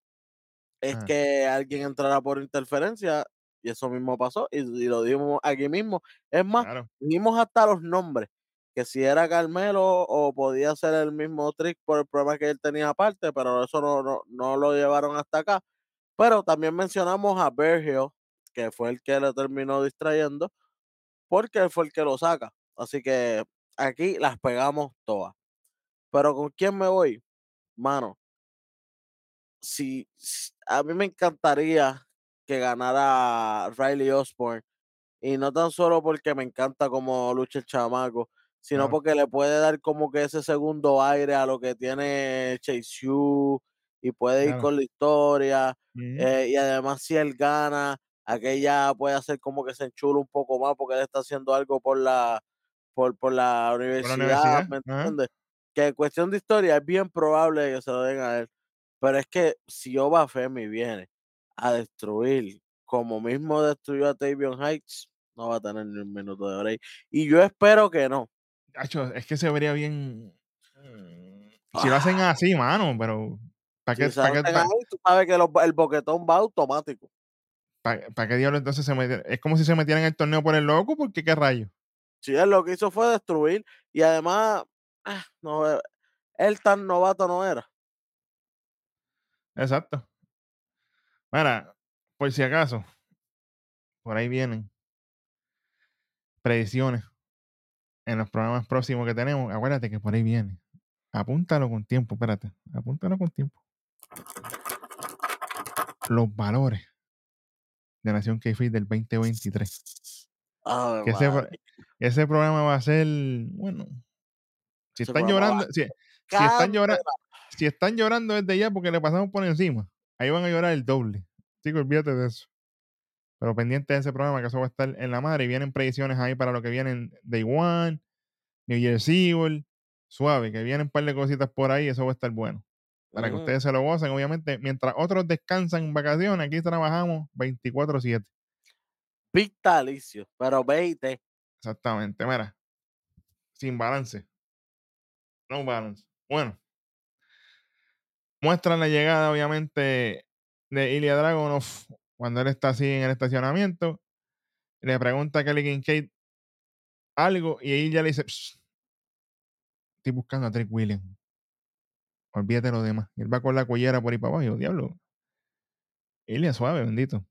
es Ajá. que alguien entrara por interferencia, y eso mismo pasó, y, y lo dimos aquí mismo. Es más, Claro. dimos hasta los nombres, que si era Carmelo o podía ser el mismo Trick por el problema que él tenía aparte, pero eso no, no, no lo llevaron hasta acá. Pero también mencionamos a Bear Hill, que fue el que le terminó distrayendo, porque él fue el que lo saca. Así que aquí las pegamos todas. Pero ¿con quién me voy? Mano, si, si- a mí me encantaría que ganara Riley Osborne. Y no tan solo porque me encanta como lucha el chamaco, sino Claro. porque le puede dar como que ese segundo aire a lo que tiene Chase U y puede ir con la historia. Ujú. eh, y además, si él gana, aquella puede hacer como que se enchula un poco más porque él está haciendo algo por la, por, por la universidad, universidad, ¿me entiendes? Que en cuestión de historia es bien probable que se lo den a él. Pero es que si Oba Femi viene a destruir como mismo destruyó a Tavion Heights, no va a tener ni un minuto de break. Y yo espero que no. Hacho, es que se vería bien. mm, Si lo hacen Ah. así, mano, pero. ¿Para qué, se pa' qué- hacen pa- ahí, tú sabes que los- el boquetón va automático. pa- pa' qué diablo entonces se metieron? Es como si se metieran en el torneo por el loco, porque qué rayo. Si él lo que hizo fue destruir y además, ah, no, eh, él tan novato no era. Exacto. Mira, por si acaso, por ahí vienen predicciones en los programas próximos que tenemos. Acuérdate que por ahí viene. Apúntalo con tiempo, espérate. Apúntalo con tiempo. Los valores de Nación k del 2023. Ave Que ese programa va a ser, bueno, si están llorando, si, si están llorando, si están llorando desde ya porque le pasamos por encima, ahí van a llorar el doble. Chicos, olvídate de eso. Pero pendiente de ese programa, que eso va a estar en la madre. Y vienen predicciones ahí para lo que vienen Day One, New Year's Evil, suave, que vienen un par de cositas por ahí, eso va a estar bueno. Para que ustedes se lo gocen, obviamente, mientras otros descansan en vacaciones, aquí trabajamos 24-7. Vitalicio, pero veinte. Exactamente, mira. Sin balance. No balance. Bueno. Muestran la llegada, obviamente, de Ilya Dragunov cuando él está así en el estacionamiento. Le pregunta a Kelly Kincaid algo y ella le dice: "Psst, Estoy buscando a Trick Williams. Olvídate de lo demás. Y él va con la cuellera por ahí para abajo. Y yo, diablo. Ilya suave, bendito.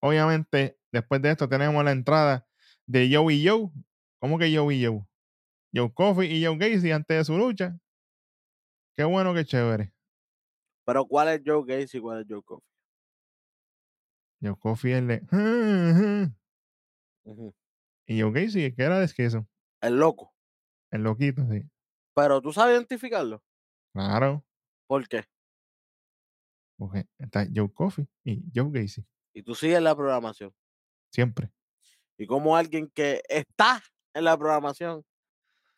Obviamente, después de esto tenemos la entrada de Joe y Joe. ¿Cómo que Joe y Joe? Joe Coffey y Joe Gacy antes de su lucha. Qué bueno, qué chévere. Pero ¿cuál es Joe Gacy y cuál es Joe Coffey? Joe Coffey el de. Ujú. Y Joe Gacy, el que era de esquizo. El loco. El loquito, sí. Pero tú sabes identificarlo. Claro. ¿Por qué? Porque está Joe Coffey y Joe Gacy. Y tú sigues la programación. Siempre. Y como alguien que está en la programación,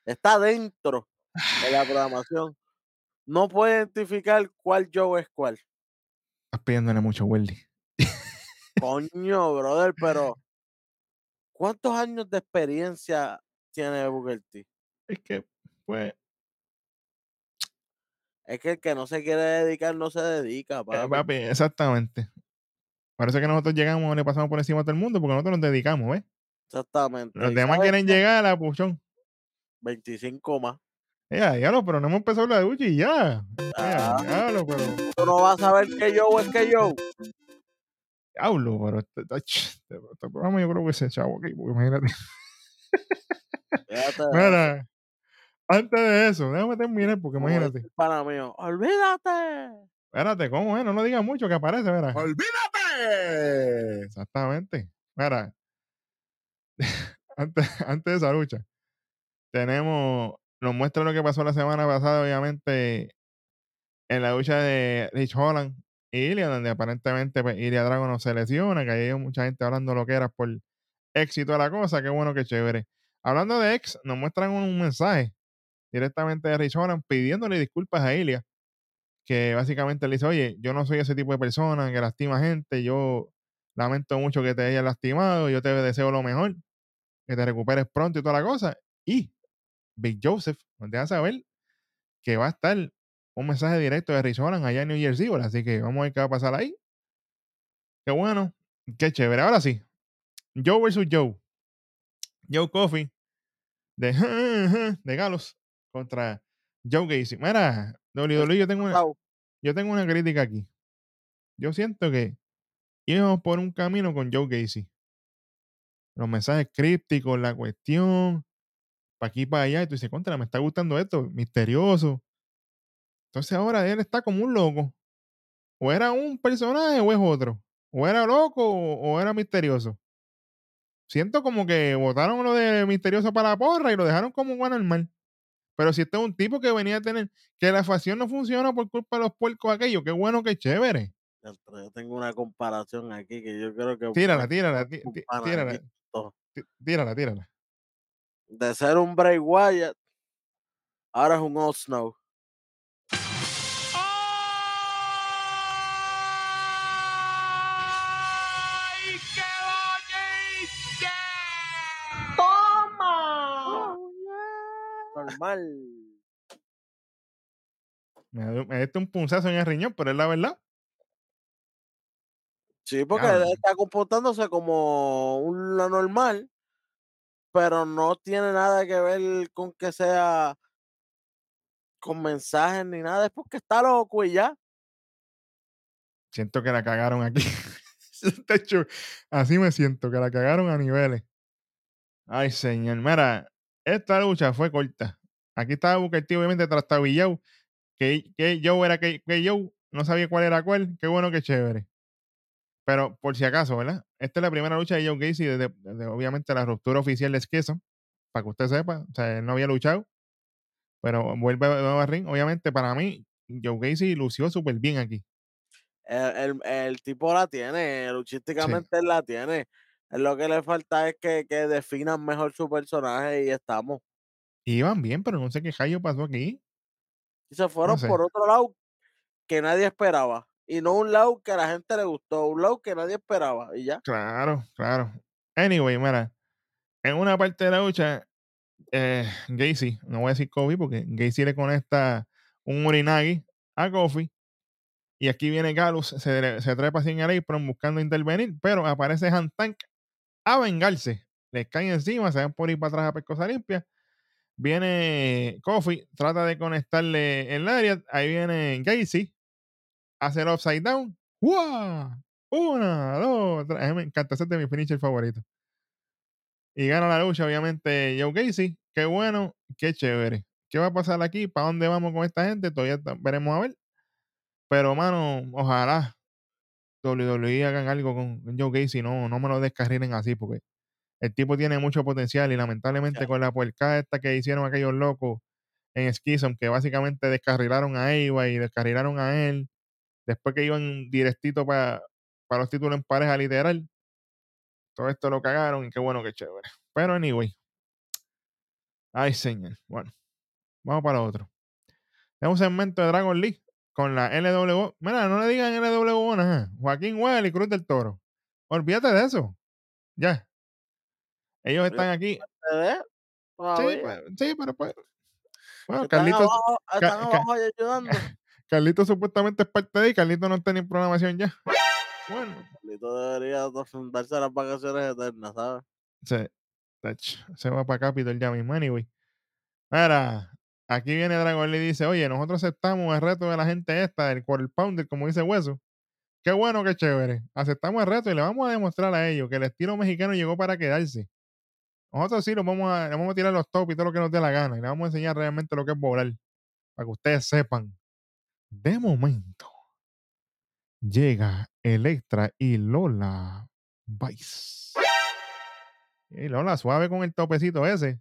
está dentro de la programación, no puede identificar cuál Joe es cuál. Estás pidiéndole mucho, Welly. Coño, brother, pero ¿cuántos años de experiencia tiene Booker T? Es que, pues, Es que el que no se quiere dedicar no se dedica, eh, papi. papi, exactamente. Parece que nosotros llegamos y le pasamos por encima a todo el mundo porque nosotros nos dedicamos, ¿ves? Exactamente. Los ¿Y demás quieren qué? llegar a la puchón. 25 más. Ya, diablo, pero no hemos empezado la de Uchi y ya. Ya, Ah. diablo, pero. Tú no vas a ver que Joe es que Joe. Diablo, pero este, este- este programa yo creo que se chavo aquí, porque imagínate. Mira, antes de eso, déjame terminar, porque imagínate. el pana mío, olvídate. Espérate, ¿cómo es? No lo digas mucho que aparece, mira. ¡Olvídate! Exactamente. Mira, antes, antes de esa lucha, tenemos, nos muestra lo que pasó la semana pasada, obviamente, en la lucha de Rich Holland y Ilya, donde aparentemente pues, Ilya Drago no se lesiona, que hay mucha gente hablando lo que era por éxito de la cosa, qué bueno, qué chévere. Hablando de ex, nos muestran un, mensaje directamente de Rich Holland pidiéndole disculpas a Ilya, que básicamente le dice, oye, yo no soy ese tipo de persona que lastima gente, yo lamento mucho que te hayas lastimado, yo te deseo lo mejor, que te recuperes pronto y toda la cosa. Y Big Joseph nos deja saber que va a estar un mensaje directo de Rich Holland allá en New Jersey, así que vamos a ver qué va a pasar ahí. Qué bueno, qué chévere. Ahora sí, Joe versus Joe. Joe Coffey de, de Galos contra Joe Gacy. Mira, WWE, yo tengo una, yo tengo una crítica aquí. Yo siento que íbamos por un camino con Joe Gacy. Los mensajes crípticos, la cuestión, para aquí para allá. Y tú dices, contra, me está gustando esto, misterioso. Entonces ahora él está como un loco. O era un personaje o es otro. O era loco o, o era misterioso. Siento como que botaron lo de misterioso para la porra y lo dejaron como un normal. Pero si este es un tipo que venía a tener que la facción no funciona por culpa de los puercos aquellos, qué bueno, qué chévere. Yo tengo una comparación aquí que yo creo que Tírala, tírala, tírala, tírala, tírala. De ser un Bray Wyatt, ahora es un Old Snow. ¡Ay, qué bonito! Normal. Me, diste un punzazo en el riñón, pero es la verdad. Sí, porque está comportándose como un lo normal, pero no tiene nada que ver con que sea con mensajes ni nada, es porque está loco y ya. Siento que la cagaron aquí. Así me siento, que la cagaron a niveles. Ay, señor. Mira, esta lucha fue corta. Aquí estaba Booker T, obviamente, trastabillado. Que, que Joe era que, que Joe, no sabía cuál era cuál. Qué bueno, qué chévere. Pero por si acaso, ¿verdad? Esta es la primera lucha de Joe Gacy desde, desde, obviamente la ruptura oficial de Esqueso. Para que usted sepa. O sea, él no había luchado. Pero vuelve de nuevo al ring. Obviamente, para mí, Joe Gacy lució súper bien aquí. El, el- el tipo la tiene, luchísticamente él la tiene. Lo que le falta es que, que definan mejor su personaje y estamos. Iban bien, pero no sé qué rayo pasó aquí. Y se fueron sé. por otro lado que nadie esperaba. Y no un lado que a la gente le gustó, un lado que nadie esperaba. Y ya. Claro, claro. Anyway, mira, en una parte de la lucha, eh, Gacy, no voy a decir Kobe porque Gacy le conecta un Urinagi a Kofi. Y aquí viene Galus, se, se trepa sin el apron buscando intervenir, pero aparece Tank a vengarse. Les cae encima, se van por ir para atrás a pescosa limpia. Viene Kofi, trata de conectarle el área. Ahí viene Gacy, hace el upside down. ¡Wow! Una, dos, tres. A mí me encanta, ese es de mi finisher favorito. Y gana la lucha, obviamente, Joe Gacy. Qué bueno, qué chévere. ¿Qué va a pasar aquí? ¿Para dónde vamos con esta gente? Todavía veremos a ver. Pero, mano, ojalá WWE hagan algo con Joe Gacy. No, no me lo descarrilen así, porque el tipo tiene mucho potencial y lamentablemente con la puerca esta que hicieron aquellos locos en Schism, que básicamente descarrilaron a Eva y descarrilaron a él. Después que iban directito para los títulos en pareja literal. Todo esto lo cagaron y qué bueno, qué chévere. Pero anyway. Ay, señor. Bueno, vamos para otro. Tenemos un segmento de Dragon League con la LWO. Mira, no le digan LWO nada. Joaquín Well y Cruz del Toro. Olvídate de eso. Ya. Ellos están aquí. Sí, pues, sí, pero pues. Bueno, Están Carlitos, abajo, están abajo ayudando. Carlitos supuestamente es parte de ahí. Carlitos no está ni en programación ya. Bueno, Carlito debería darse las vacaciones eternas, ¿sabes? tach, se va para Capitol ya mismo. Anyway. Mira, aquí viene Dragon Lee y dice: Oye, nosotros aceptamos el reto de la gente esta, del quarter pounder, como dice Hueso. Qué bueno, qué chévere. Aceptamos el reto y le vamos a demostrar a ellos que el estilo mexicano llegó para quedarse. Nosotros sí los vamos a, les vamos a tirar los top y todo lo que nos dé la gana. Y le vamos a enseñar realmente lo que es volar. Para que ustedes sepan. De momento, llega Electra y Lola Vice. Y Lola, suave con el topecito ese.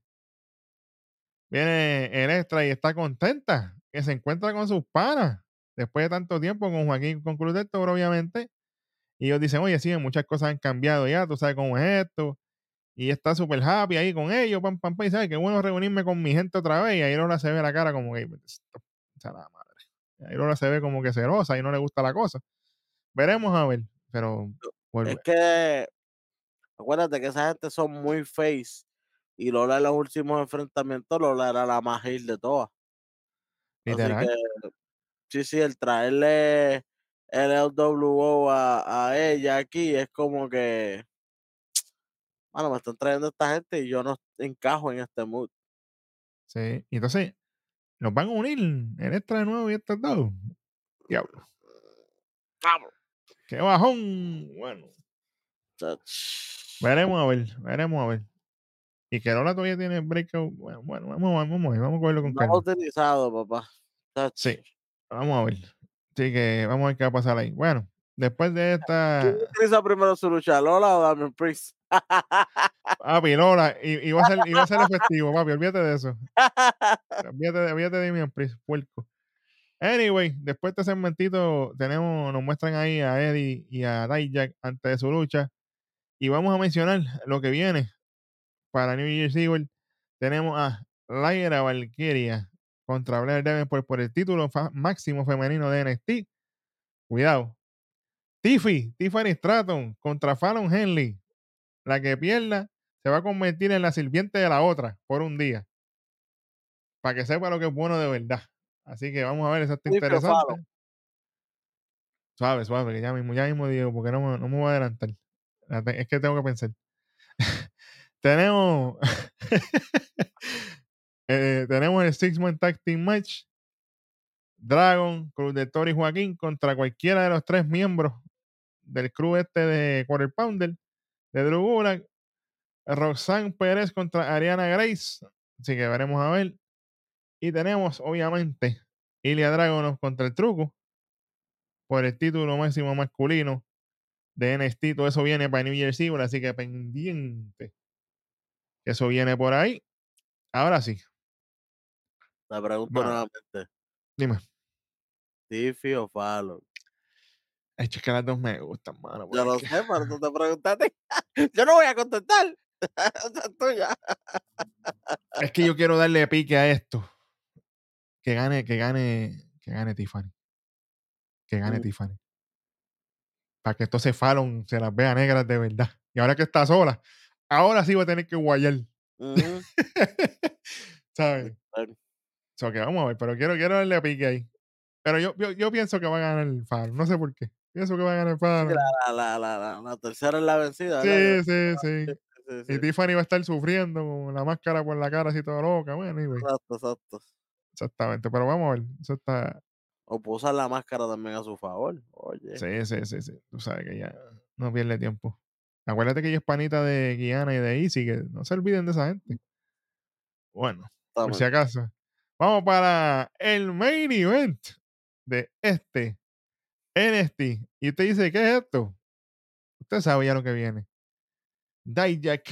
Viene Electra y está contenta que se encuentra con sus panas. Después de tanto tiempo con Joaquín, con Cruz obviamente. Y ellos dicen, oye, sí, muchas cosas han cambiado ya, tú sabes cómo es esto. Y está súper happy ahí con ellos, pam, pam, pam. Y sabes, qué bueno reunirme con mi gente otra vez. Y ahí Lola se ve la cara como que, "Esto, o sea, la madre. Y ahí Lola se ve como que celosa y no le gusta la cosa. Veremos a ver, pero. Es que acuérdate que esa gente son muy face. Y Lola en los últimos enfrentamientos, Lola era la más heel de todas. Así literal. que, sí, sí, el traerle el LWO a, a ella aquí es como que, bueno, me están trayendo esta gente y yo no encajo en este mood. Sí. Y entonces, nos van a unir en esta de nuevo y estos dos. Diablo. Vamos. Qué bajón. Bueno, Chach. veremos a ver, veremos a ver. Y que Lola todavía tiene breakout. Bueno, bueno, vamos, a- vamos, ver, vamos a cogerlo con No calma. utilizado, papá. Sí. Vamos a ver. Así que vamos a ver qué va a pasar ahí. Bueno, después de esta. ¿Quién utiliza primero su lucha, Lola o Damian Priest? Papi, Lola, i- iba a ser, iba a ser efectivo, papi, olvídate de eso. Olvídate, de- olvídate de mi puerco. Anyway, después de este segmentito, tenemos, nos muestran ahí a Eddie y a Dijak antes de su lucha. Y vamos a mencionar lo que viene para New Year's Evil. Tenemos a Lyra Valkyria contra Blair Davenport por el título máximo femenino de NXT. Cuidado. Tiffy, Tiffany Stratton contra Fallon Henley. La que pierda se va a convertir en la sirviente de la otra por un día. Para que sepa lo que es bueno de verdad. Así que vamos a ver, eso está interesante. Suave, suave, que ya mismo, ya mismo digo, porque no, me- no me voy a adelantar. Es que tengo que pensar. tenemos. eh, tenemos el Six Man Tag Team Match. Dragon, Cruz de Toro y Joaquín contra cualquiera de los tres miembros del crew este de Quarter Pounder, de Drew Gulak. Roxanne Pérez contra Ariana Grace. Así que veremos a ver. Y tenemos, obviamente, Ilya Dragunov contra el Truco por el título máximo masculino de NXT. Todo eso viene para New Year's Evil, así que pendiente. Eso viene por ahí. Ahora sí, Te pregunto Vale. nuevamente. dime. Tiffy o Fallon. Ay, es que las dos me gustan, mano. Yo lo sé, pero tú te preguntaste. Yo no voy a contestar. Tuya. Es que yo quiero darle pique a esto. Que gane, que gane, que gane Tiffany. Que gane Mm. Tiffany. Para que entonces Fallon se las vea negras de verdad. Y ahora que está sola, ahora sí va a tener que guayar. Ujú. ¿Sabes? So que vamos a ver, pero quiero, quiero darle pique ahí. Pero yo, yo, yo pienso que va a ganar el Fallon. No sé por qué. Pienso que va a ganar Fallon. La, la, la, la, la tercera es la vencida. Sí, ¿verdad? sí, sí. Sí, Y. Tiffany va a estar sufriendo con la máscara por la cara así toda loca. Bueno, anyway, Exacto, exacto. exactamente. Pero vamos a ver. Eso está. O puede usar la máscara también a su favor. Oye. Sí, sí, sí, sí. Tú sabes que ya no pierde tiempo. Acuérdate que ella es panita de Guiana y de Easy, que no se olviden de esa gente. Bueno, por si acaso. Vamos para el main event de este NXT. Y usted dice, ¿qué es esto? Usted sabe ya lo que viene. Dijak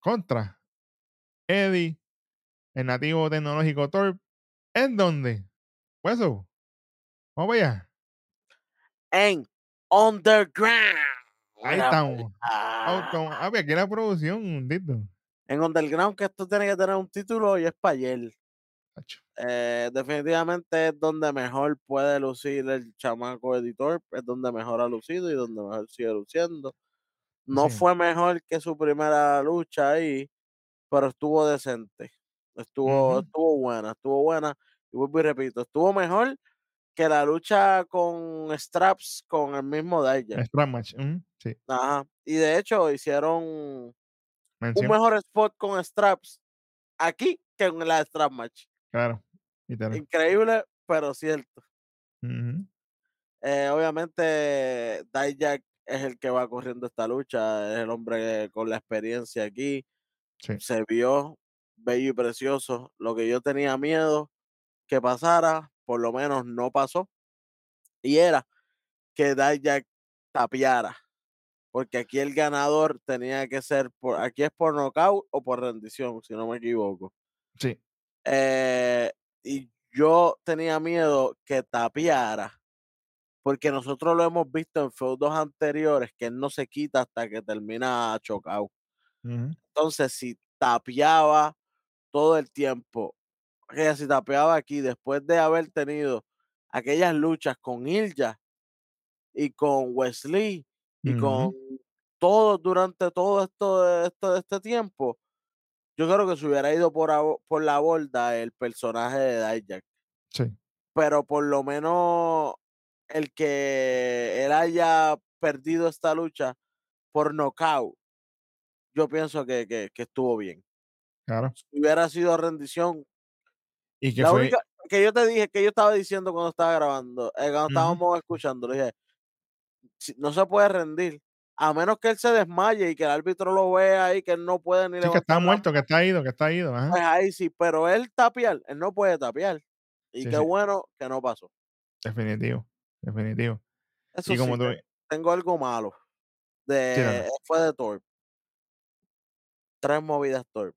contra Eddie, el nativo tecnológico Torp. ¿En dónde? Pues eso. Vamos allá. en Underground. Ahí estamos. ah, ve, aquí la producción, Dito. En Underground, que esto tiene que tener un título y es para ayer. Eh, definitivamente es donde mejor puede lucir el chamaco editor, es donde mejor ha lucido y donde mejor sigue luciendo. No Sí. fue mejor que su primera lucha ahí, pero estuvo decente. Estuvo, estuvo buena, estuvo buena. Y vuelvo y repito, estuvo mejor que la lucha con Straps con el mismo Dijak. Strap match. ujú, Sí, Ajá. Y de hecho hicieron un mejor spot con Straps aquí que en la Strap Match. Claro. literal. Increíble, pero cierto. Ujú, Eh, obviamente, Dijak es el que va corriendo esta lucha, es el hombre con la experiencia aquí. Sí. Se vio bello y precioso. Lo que yo tenía miedo que pasara, por lo menos no pasó. Y era que Dijak tapiara. Porque aquí el ganador tenía que ser por, aquí es por nocaut o por rendición, si no me equivoco. Sí. Eh, y yo tenía miedo que tapiara, porque nosotros lo hemos visto en feudos anteriores, que él no se quita hasta que termina chocado. Entonces, si tapeaba todo el tiempo, que si tapeaba aquí, después de haber tenido aquellas luchas con Ilja y con Wesley y con todos durante todo esto, esto este tiempo, yo creo que se hubiera ido por, por la borda el personaje de Dijak. Sí. pero por lo menos el que él haya perdido esta lucha por nocaut, yo pienso que, que- que estuvo bien. Claro. Si hubiera sido rendición, Y que la fue. única que yo te dije, que yo estaba diciendo cuando estaba grabando, eh, cuando estábamos escuchando, le dije, "Si- no se puede rendir, a menos que él se desmaye y que el árbitro lo vea y que él no puede ni Sí, que está muerto, que está ido, que está ido. pues Ajá. ahí sí, pero él tapiar, él no puede tapiar. Y Sí, qué sí. bueno que no pasó. Definitivo. Definitivo. Eso Y como sí, tú. te- tengo algo malo. De, fue de Torp. Tres movidas Torp.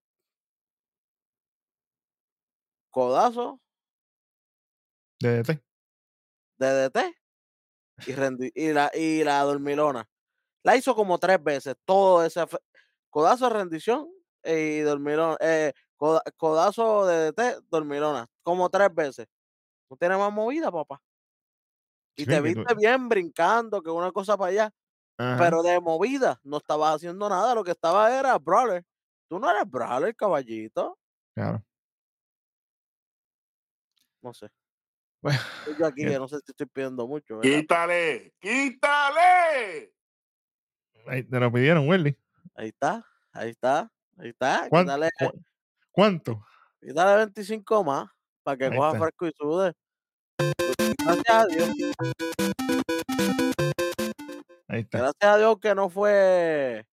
Codazo DDT. de DT y, rendi- y, la, y la dormilona. La hizo como tres veces. Todo ese codazo de rendición y dormilona. eh, coda- codazo de DT, dormilona. Como tres veces. No tiene más movida, papá. Y Sí, te tú- viste bien brincando, que una cosa para allá. Ajá. Pero de movida no estabas haciendo nada. Lo que estaba era brawler. Tú no eres brawler, caballito. Claro. No sé. Bueno, yo aquí, que- que no sé si estoy pidiendo mucho. ¿verdad? Quítale, quítale. Ahí te lo pidieron, Welly. Ahí está, ahí está, ahí está. ¿Cuán- Quítale, cu- ¿Cuánto? quítale 25 más para que Ahí coja está. fresco y sude. Gracias a Dios, Ahí está. gracias a Dios que no fue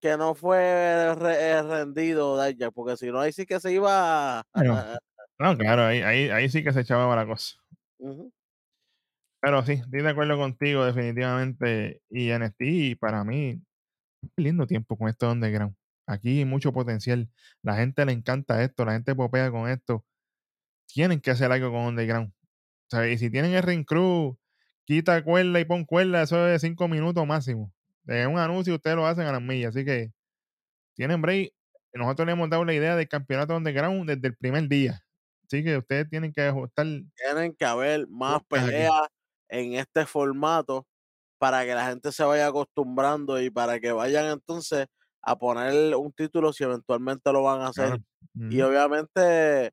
que no fue re- eh, rendido Dijak, porque si no ahí sí que se iba a-. No, claro, ahí, ahí, ahí sí que se echaba la cosa. Ujú. Pero sí, estoy de acuerdo contigo, definitivamente. Y NXT, para mí, lindo tiempo con esto de Underground. Aquí hay mucho potencial. La gente le encanta esto, la gente popea con esto. Tienen que hacer algo con Underground. O sea, y si tienen el Ring Crew, quita cuerda y pon cuerda, eso es cinco minutos máximo. De un anuncio ustedes lo hacen a las millas. Así que tienen break. Nosotros le hemos dado la idea del campeonato Underground desde el primer día. Así que ustedes tienen que ajustar. Tienen que haber más peleas en este formato para que la gente se vaya acostumbrando y para que vayan entonces a poner un título si eventualmente lo van a hacer. Claro. Y obviamente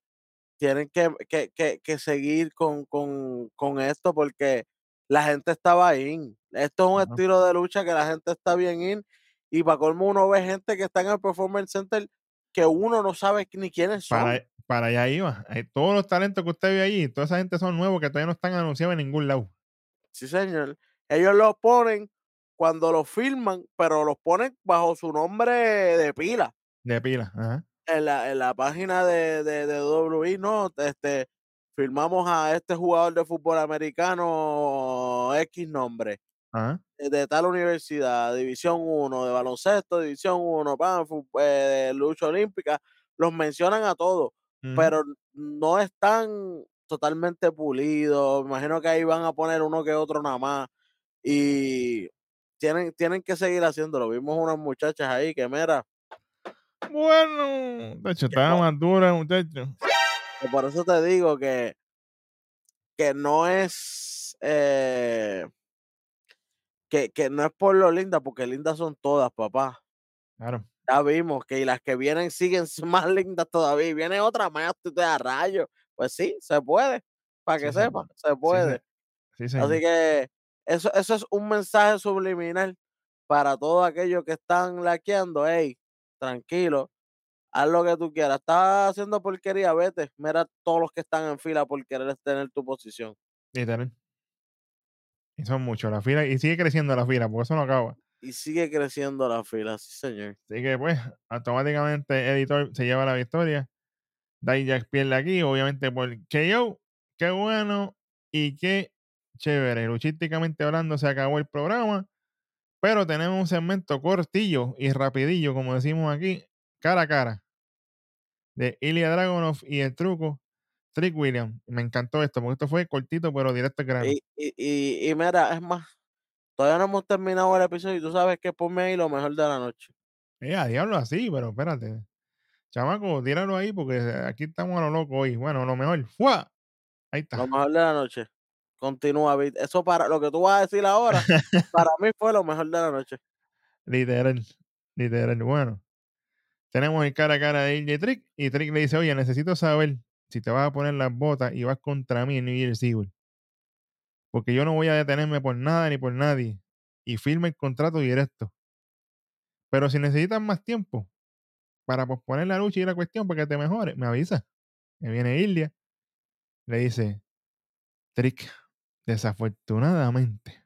tienen que, que, que, que seguir con, con, con esto porque la gente estaba in. Esto es un estilo de lucha que la gente está bien in. Y para colmo uno ve gente que está en el Performance Center que uno no sabe ni quiénes son. Para, para allá iba. Hay todos los talentos que usted ve allí, toda esa gente son nuevos que todavía no están anunciados en ningún lado. Sí, señor. Ellos los ponen cuando los filman, pero los ponen bajo su nombre de pila. De pila. Ajá. En la, en la página de, de, de WWE, no, este, filmamos a este jugador de fútbol americano X nombre, Ajá. eh, de tal universidad, División 1, de baloncesto, División 1, pan, eh, de lucha olímpica, los mencionan a todos, pero no están, totalmente pulidos. Me imagino que ahí van a poner uno que otro nada más. Y tienen, tienen que seguir haciéndolo. Vimos unas muchachas ahí que, mira, Bueno, de hecho, estaba más dura, muchacho. por eso te digo que, que no es eh, que, que no es por lo linda, porque lindas son todas, papá. Claro. Ya vimos que y las que vienen siguen más lindas todavía. Viene otra más, tú te das rayo. Pues sí, se puede. Para que Sí, se sepa, puede. se puede. Sí. Así que eso, eso es un mensaje subliminal para todos aquellos que están laqueando. Hey, tranquilo, haz lo que tú quieras. Estás haciendo porquería, vete. Mira todos los que están en fila por querer tener tu posición. Literal. Y son muchos la fila. Y sigue creciendo la fila, porque eso no acaba. Y sigue creciendo la fila, sí, señor. Así que, pues, automáticamente Editor se lleva la victoria. Dijak pierde aquí, obviamente por KO. Qué bueno y qué chévere. Luchísticamente hablando, se acabó el programa. Pero tenemos un segmento cortillo y rapidillo, como decimos aquí, cara a cara. De Ilya Dragunov y el truco Trick William. Me encantó esto, porque esto fue cortito, pero directo grano. Y, y, y, y mira, es más, todavía no hemos terminado el episodio y tú sabes que ponme ahí lo mejor de la noche. Eh, a diablo así, pero espérate. Chamaco, tíralo ahí porque aquí estamos a lo loco hoy. Bueno, lo mejor. ¡Fua! Ahí está. Lo mejor de la noche. Continúa. Eso para lo que tú vas a decir ahora, para mí fue lo mejor de la noche. Literal. Literal. Bueno. Tenemos el cara a cara de AJ Trick y Trick le dice, oye, necesito saber si te vas a poner las botas y vas contra mí en New Year's Eve. Porque yo no voy a detenerme por nada ni por nadie. Y firma el contrato directo. Pero si necesitas más tiempo para posponer la lucha y la cuestión para que te mejores, me avisa. Me viene Ilya. Le dice, Trick, desafortunadamente,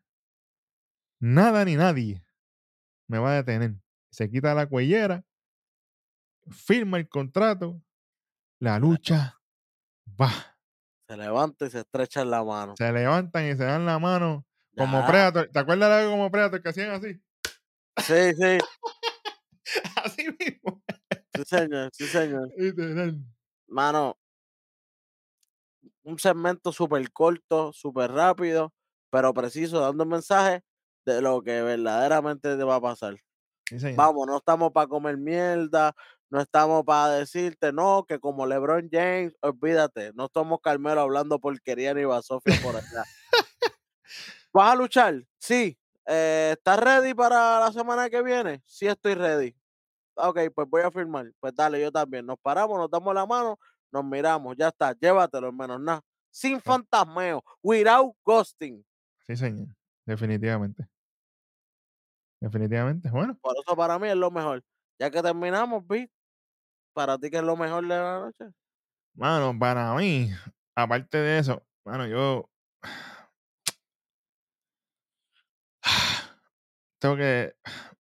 nada ni nadie me va a detener. Se quita la cuellera, firma el contrato, la lucha va. Se levanta y se estrecha en la mano. Se levantan y se dan la mano como Ya. Predator. ¿Te acuerdas de algo como Predator que hacían así? Sí, sí, así mismo. Sí, señor, sí, señor. Literal. Mano, un segmento súper corto, súper rápido, pero preciso, dando un mensaje de lo que verdaderamente te va a pasar. Sí, señor. Vamos, no estamos para comer mierda, no estamos para decirte, no, que como LeBron James, olvídate, no somos Carmelo hablando porquería ni Basofia por allá. ¿Vas a luchar? Sí. Eh, ¿Estás ready para la semana que viene? Sí, estoy ready. Ok, pues voy a firmar. Pues dale, yo también. Nos paramos, nos damos la mano, nos miramos, ya está, llévatelo, menos nada. Sin fantasmeo, without ghosting. Sí, señor. Definitivamente. Definitivamente. Bueno, Por eso para mí es lo mejor. Ya que terminamos, Vic, para ti que es lo mejor de la noche. mano, para mí, aparte de eso, mano, yo tengo que,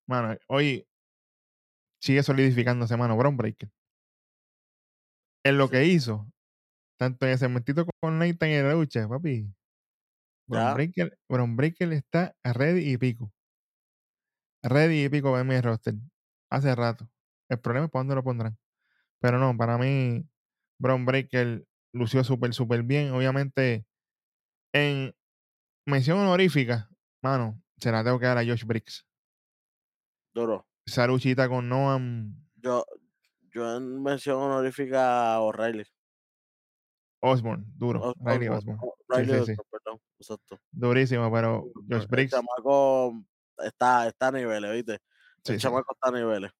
mano, hoy sigue solidificándose, mano, Brown Breaker. En lo que hizo, tanto en el segmentito con Nathan y en la lucha, papi. Brown. Breaker, Brown Breaker está ready y pico. Ready y pico para mi roster. Hace rato. El problema es para dónde lo pondrán. Pero no, para mí, Brown Breaker lució súper, súper bien. Obviamente, en mención honorífica, mano, se la tengo que dar a Josh Briggs. Duro. Esa luchita con Noam Yo, yo en mención honorífica a O'Reilly. Osborne, duro. Os- Riley Osborne. O'Reilly sí, perdón. Exacto. Durísimo, pero Josh El Briggs, chamaco está, está a niveles, ¿viste? El chamaco está a niveles.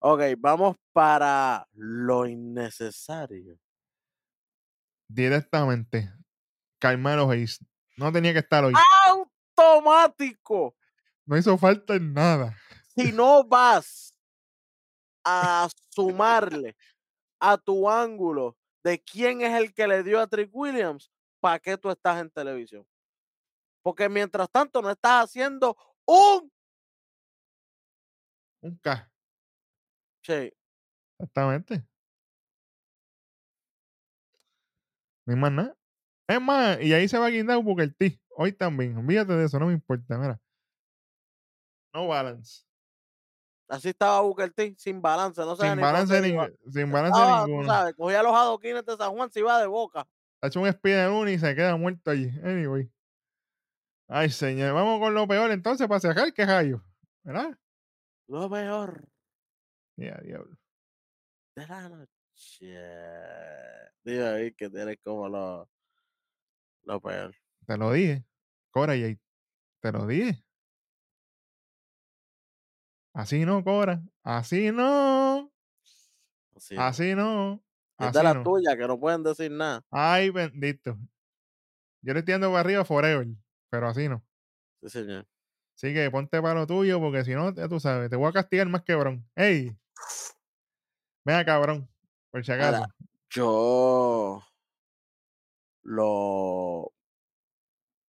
Ok, vamos para lo innecesario. directamente, Carmelo Hayes. No tenía que estar hoy. ¡Automático! No hizo falta en nada. Si no vas a sumarle a tu ángulo de quién es el que le dio a Trick Williams, ¿para qué tú estás en televisión? Porque mientras tanto no estás haciendo un... Un K. Sí, Exactamente. Hay más nada. Es más, y ahí se va a guindar Booker T. Hoy también. Olvídate de eso, no me importa. Mira. No balance. Así estaba Booker T, sin balance, no sabía Sin ni balance, sin balance Estaba, ninguno. sabes, cogía los adoquines de San Juan, se iba de boca. Ha hecho un speed en uno y se queda muerto allí. Anyway. Ay, señor. Vamos con lo peor entonces para cerrar, que hallo. ¿Verdad? Lo peor Ya, diablo. de la noche. Dime ahí que tienes como lo, lo peor. Te lo dije. Cora y Te lo dije. Así no, Cora. Así no. Así no. Así no. Es la no. tuya que no pueden decir nada. Ay, bendito. Yo le estoy dando para arriba forever, pero así no. Sí, señor. Así que ponte para lo tuyo, porque si no, ya tú sabes, te voy a castigar más quebrón. ¡Ey! Venga, cabrón. Por si acaso. Yo lo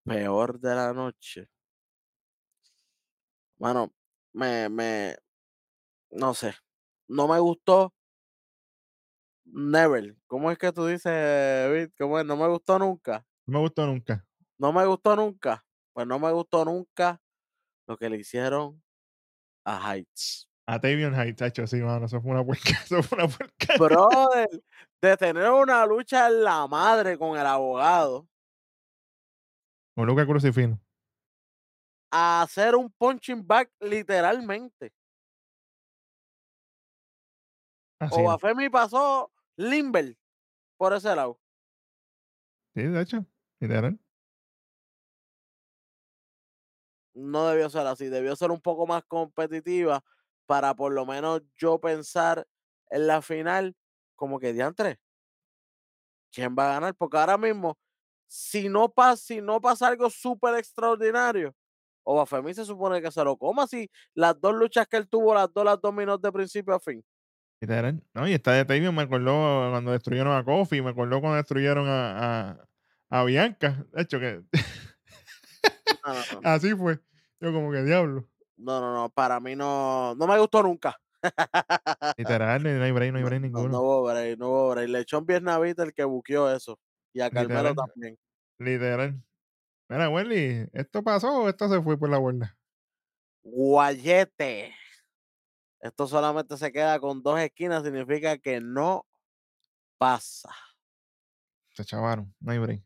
peor de la noche. Mano, me, me, no sé, no me gustó. Never. ¿Cómo es que tú dices? ¿Cómo es? No me gustó nunca. No me gustó nunca. No me gustó nunca. Pues no me gustó nunca lo que le hicieron a Heights. A Tavion Heights, chacho, sí, mano. Eso fue una puerca. Eso fue una puerca. Brother, de tener una lucha en la madre con el abogado Con Luca Crucifino. A hacer un punching back literalmente. Así. O no. Bafemi pasó Limber por ese lado. Sí, de hecho. Literal. No debió ser así, debió ser un poco más competitiva para por lo menos yo pensar en la final como que diantre. ¿Quién va a ganar? Porque ahora mismo, si no pasa, si no pasa algo súper extraordinario, o Bafemi se supone que se lo coma si las dos luchas que él tuvo, las dos las dominó de principio a fin. Literal. No, y esta de Tavion me acordó cuando destruyeron a Kofi, me acordó cuando destruyeron a, a, a Bianca. De hecho, que No, no, no. así fue. Yo como que diablo. No, no, no, para mí no, no me gustó nunca. Literal, no hay break, no hay break no, ninguno. no hubo break, no hubo break. Le echó un Vietnamita el que buqueó eso. Y a Carmelo Literal. también. Literal. Mira, Welly, ¿esto pasó o esto se fue por la borda? Guayete. Esto solamente se queda con dos esquinas, significa que no pasa. Se chavaron, no hay break.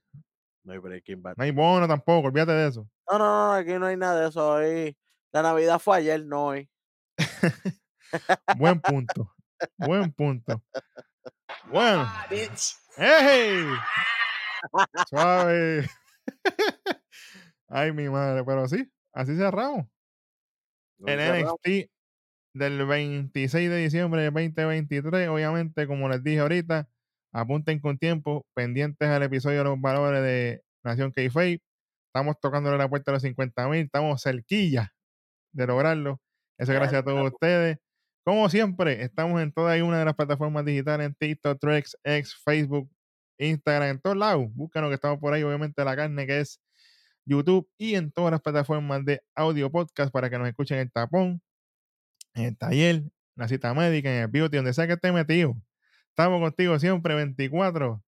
No hay breaking bad. No hay bono tampoco, olvídate de eso. No, no, no, aquí no hay nada de eso. Hoy, la Navidad fue ayer, no hoy. Buen punto. Buen punto. Bueno. ¡Ey! Suave. Ay, mi madre, pero sí, así cerramos. No cerramos. NXT del 26 de diciembre de 2023. Obviamente, como les dije ahorita, apunten con tiempo, pendientes al episodio de los valores de Nación k Estamos tocándole la puerta a los 50 mil, estamos cerquilla de lograrlo. Eso gracias a todos ustedes. Como siempre, estamos en toda y una de las plataformas digitales, en TikTok, Threads, X, Facebook, Instagram, en todos lados. Búscanos que estamos por ahí, obviamente la carne que es YouTube y en todas las plataformas de audio podcast para que nos escuchen en el tapón, en el taller, en la cita médica, en el beauty, donde sea que esté metido. Estamos contigo siempre 24,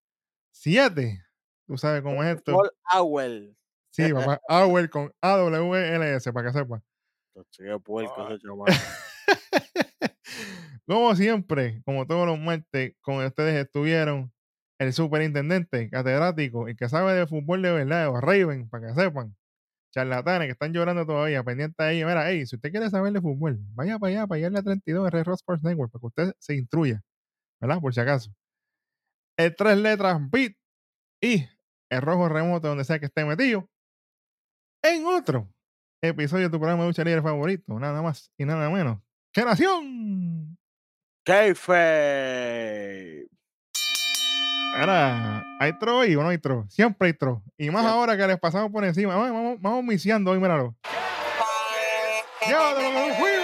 7. Tú sabes cómo es esto. Auel. Sí, papá. Hour con AWLS, para que sepa. Puerco Ah. como siempre, como todos los martes, con ustedes estuvieron el superintendente catedrático, el que sabe de fútbol de verdad, o Raven, para que sepan. Charlatanes que están llorando todavía, pendientes ahí. Mira, hey, si usted quiere saber de fútbol, vaya para allá, para allá en la 32 de Red Rock Sports Network, para que usted se instruya, ¿verdad? Por si acaso. El tres letras beat y el rojo remoto, donde sea que esté metido. En otro episodio de tu programa de lucha libre favorito, nada más y nada menos. ¡Qué nación! Kayfabe. Ahora, ¿hay tro o no hay tro? Siempre hay tro. Y más ahora que les pasamos por encima. Vamos, vamos, vamos misiando hoy, míralo. ¡Ya, de lo que nos fuimos!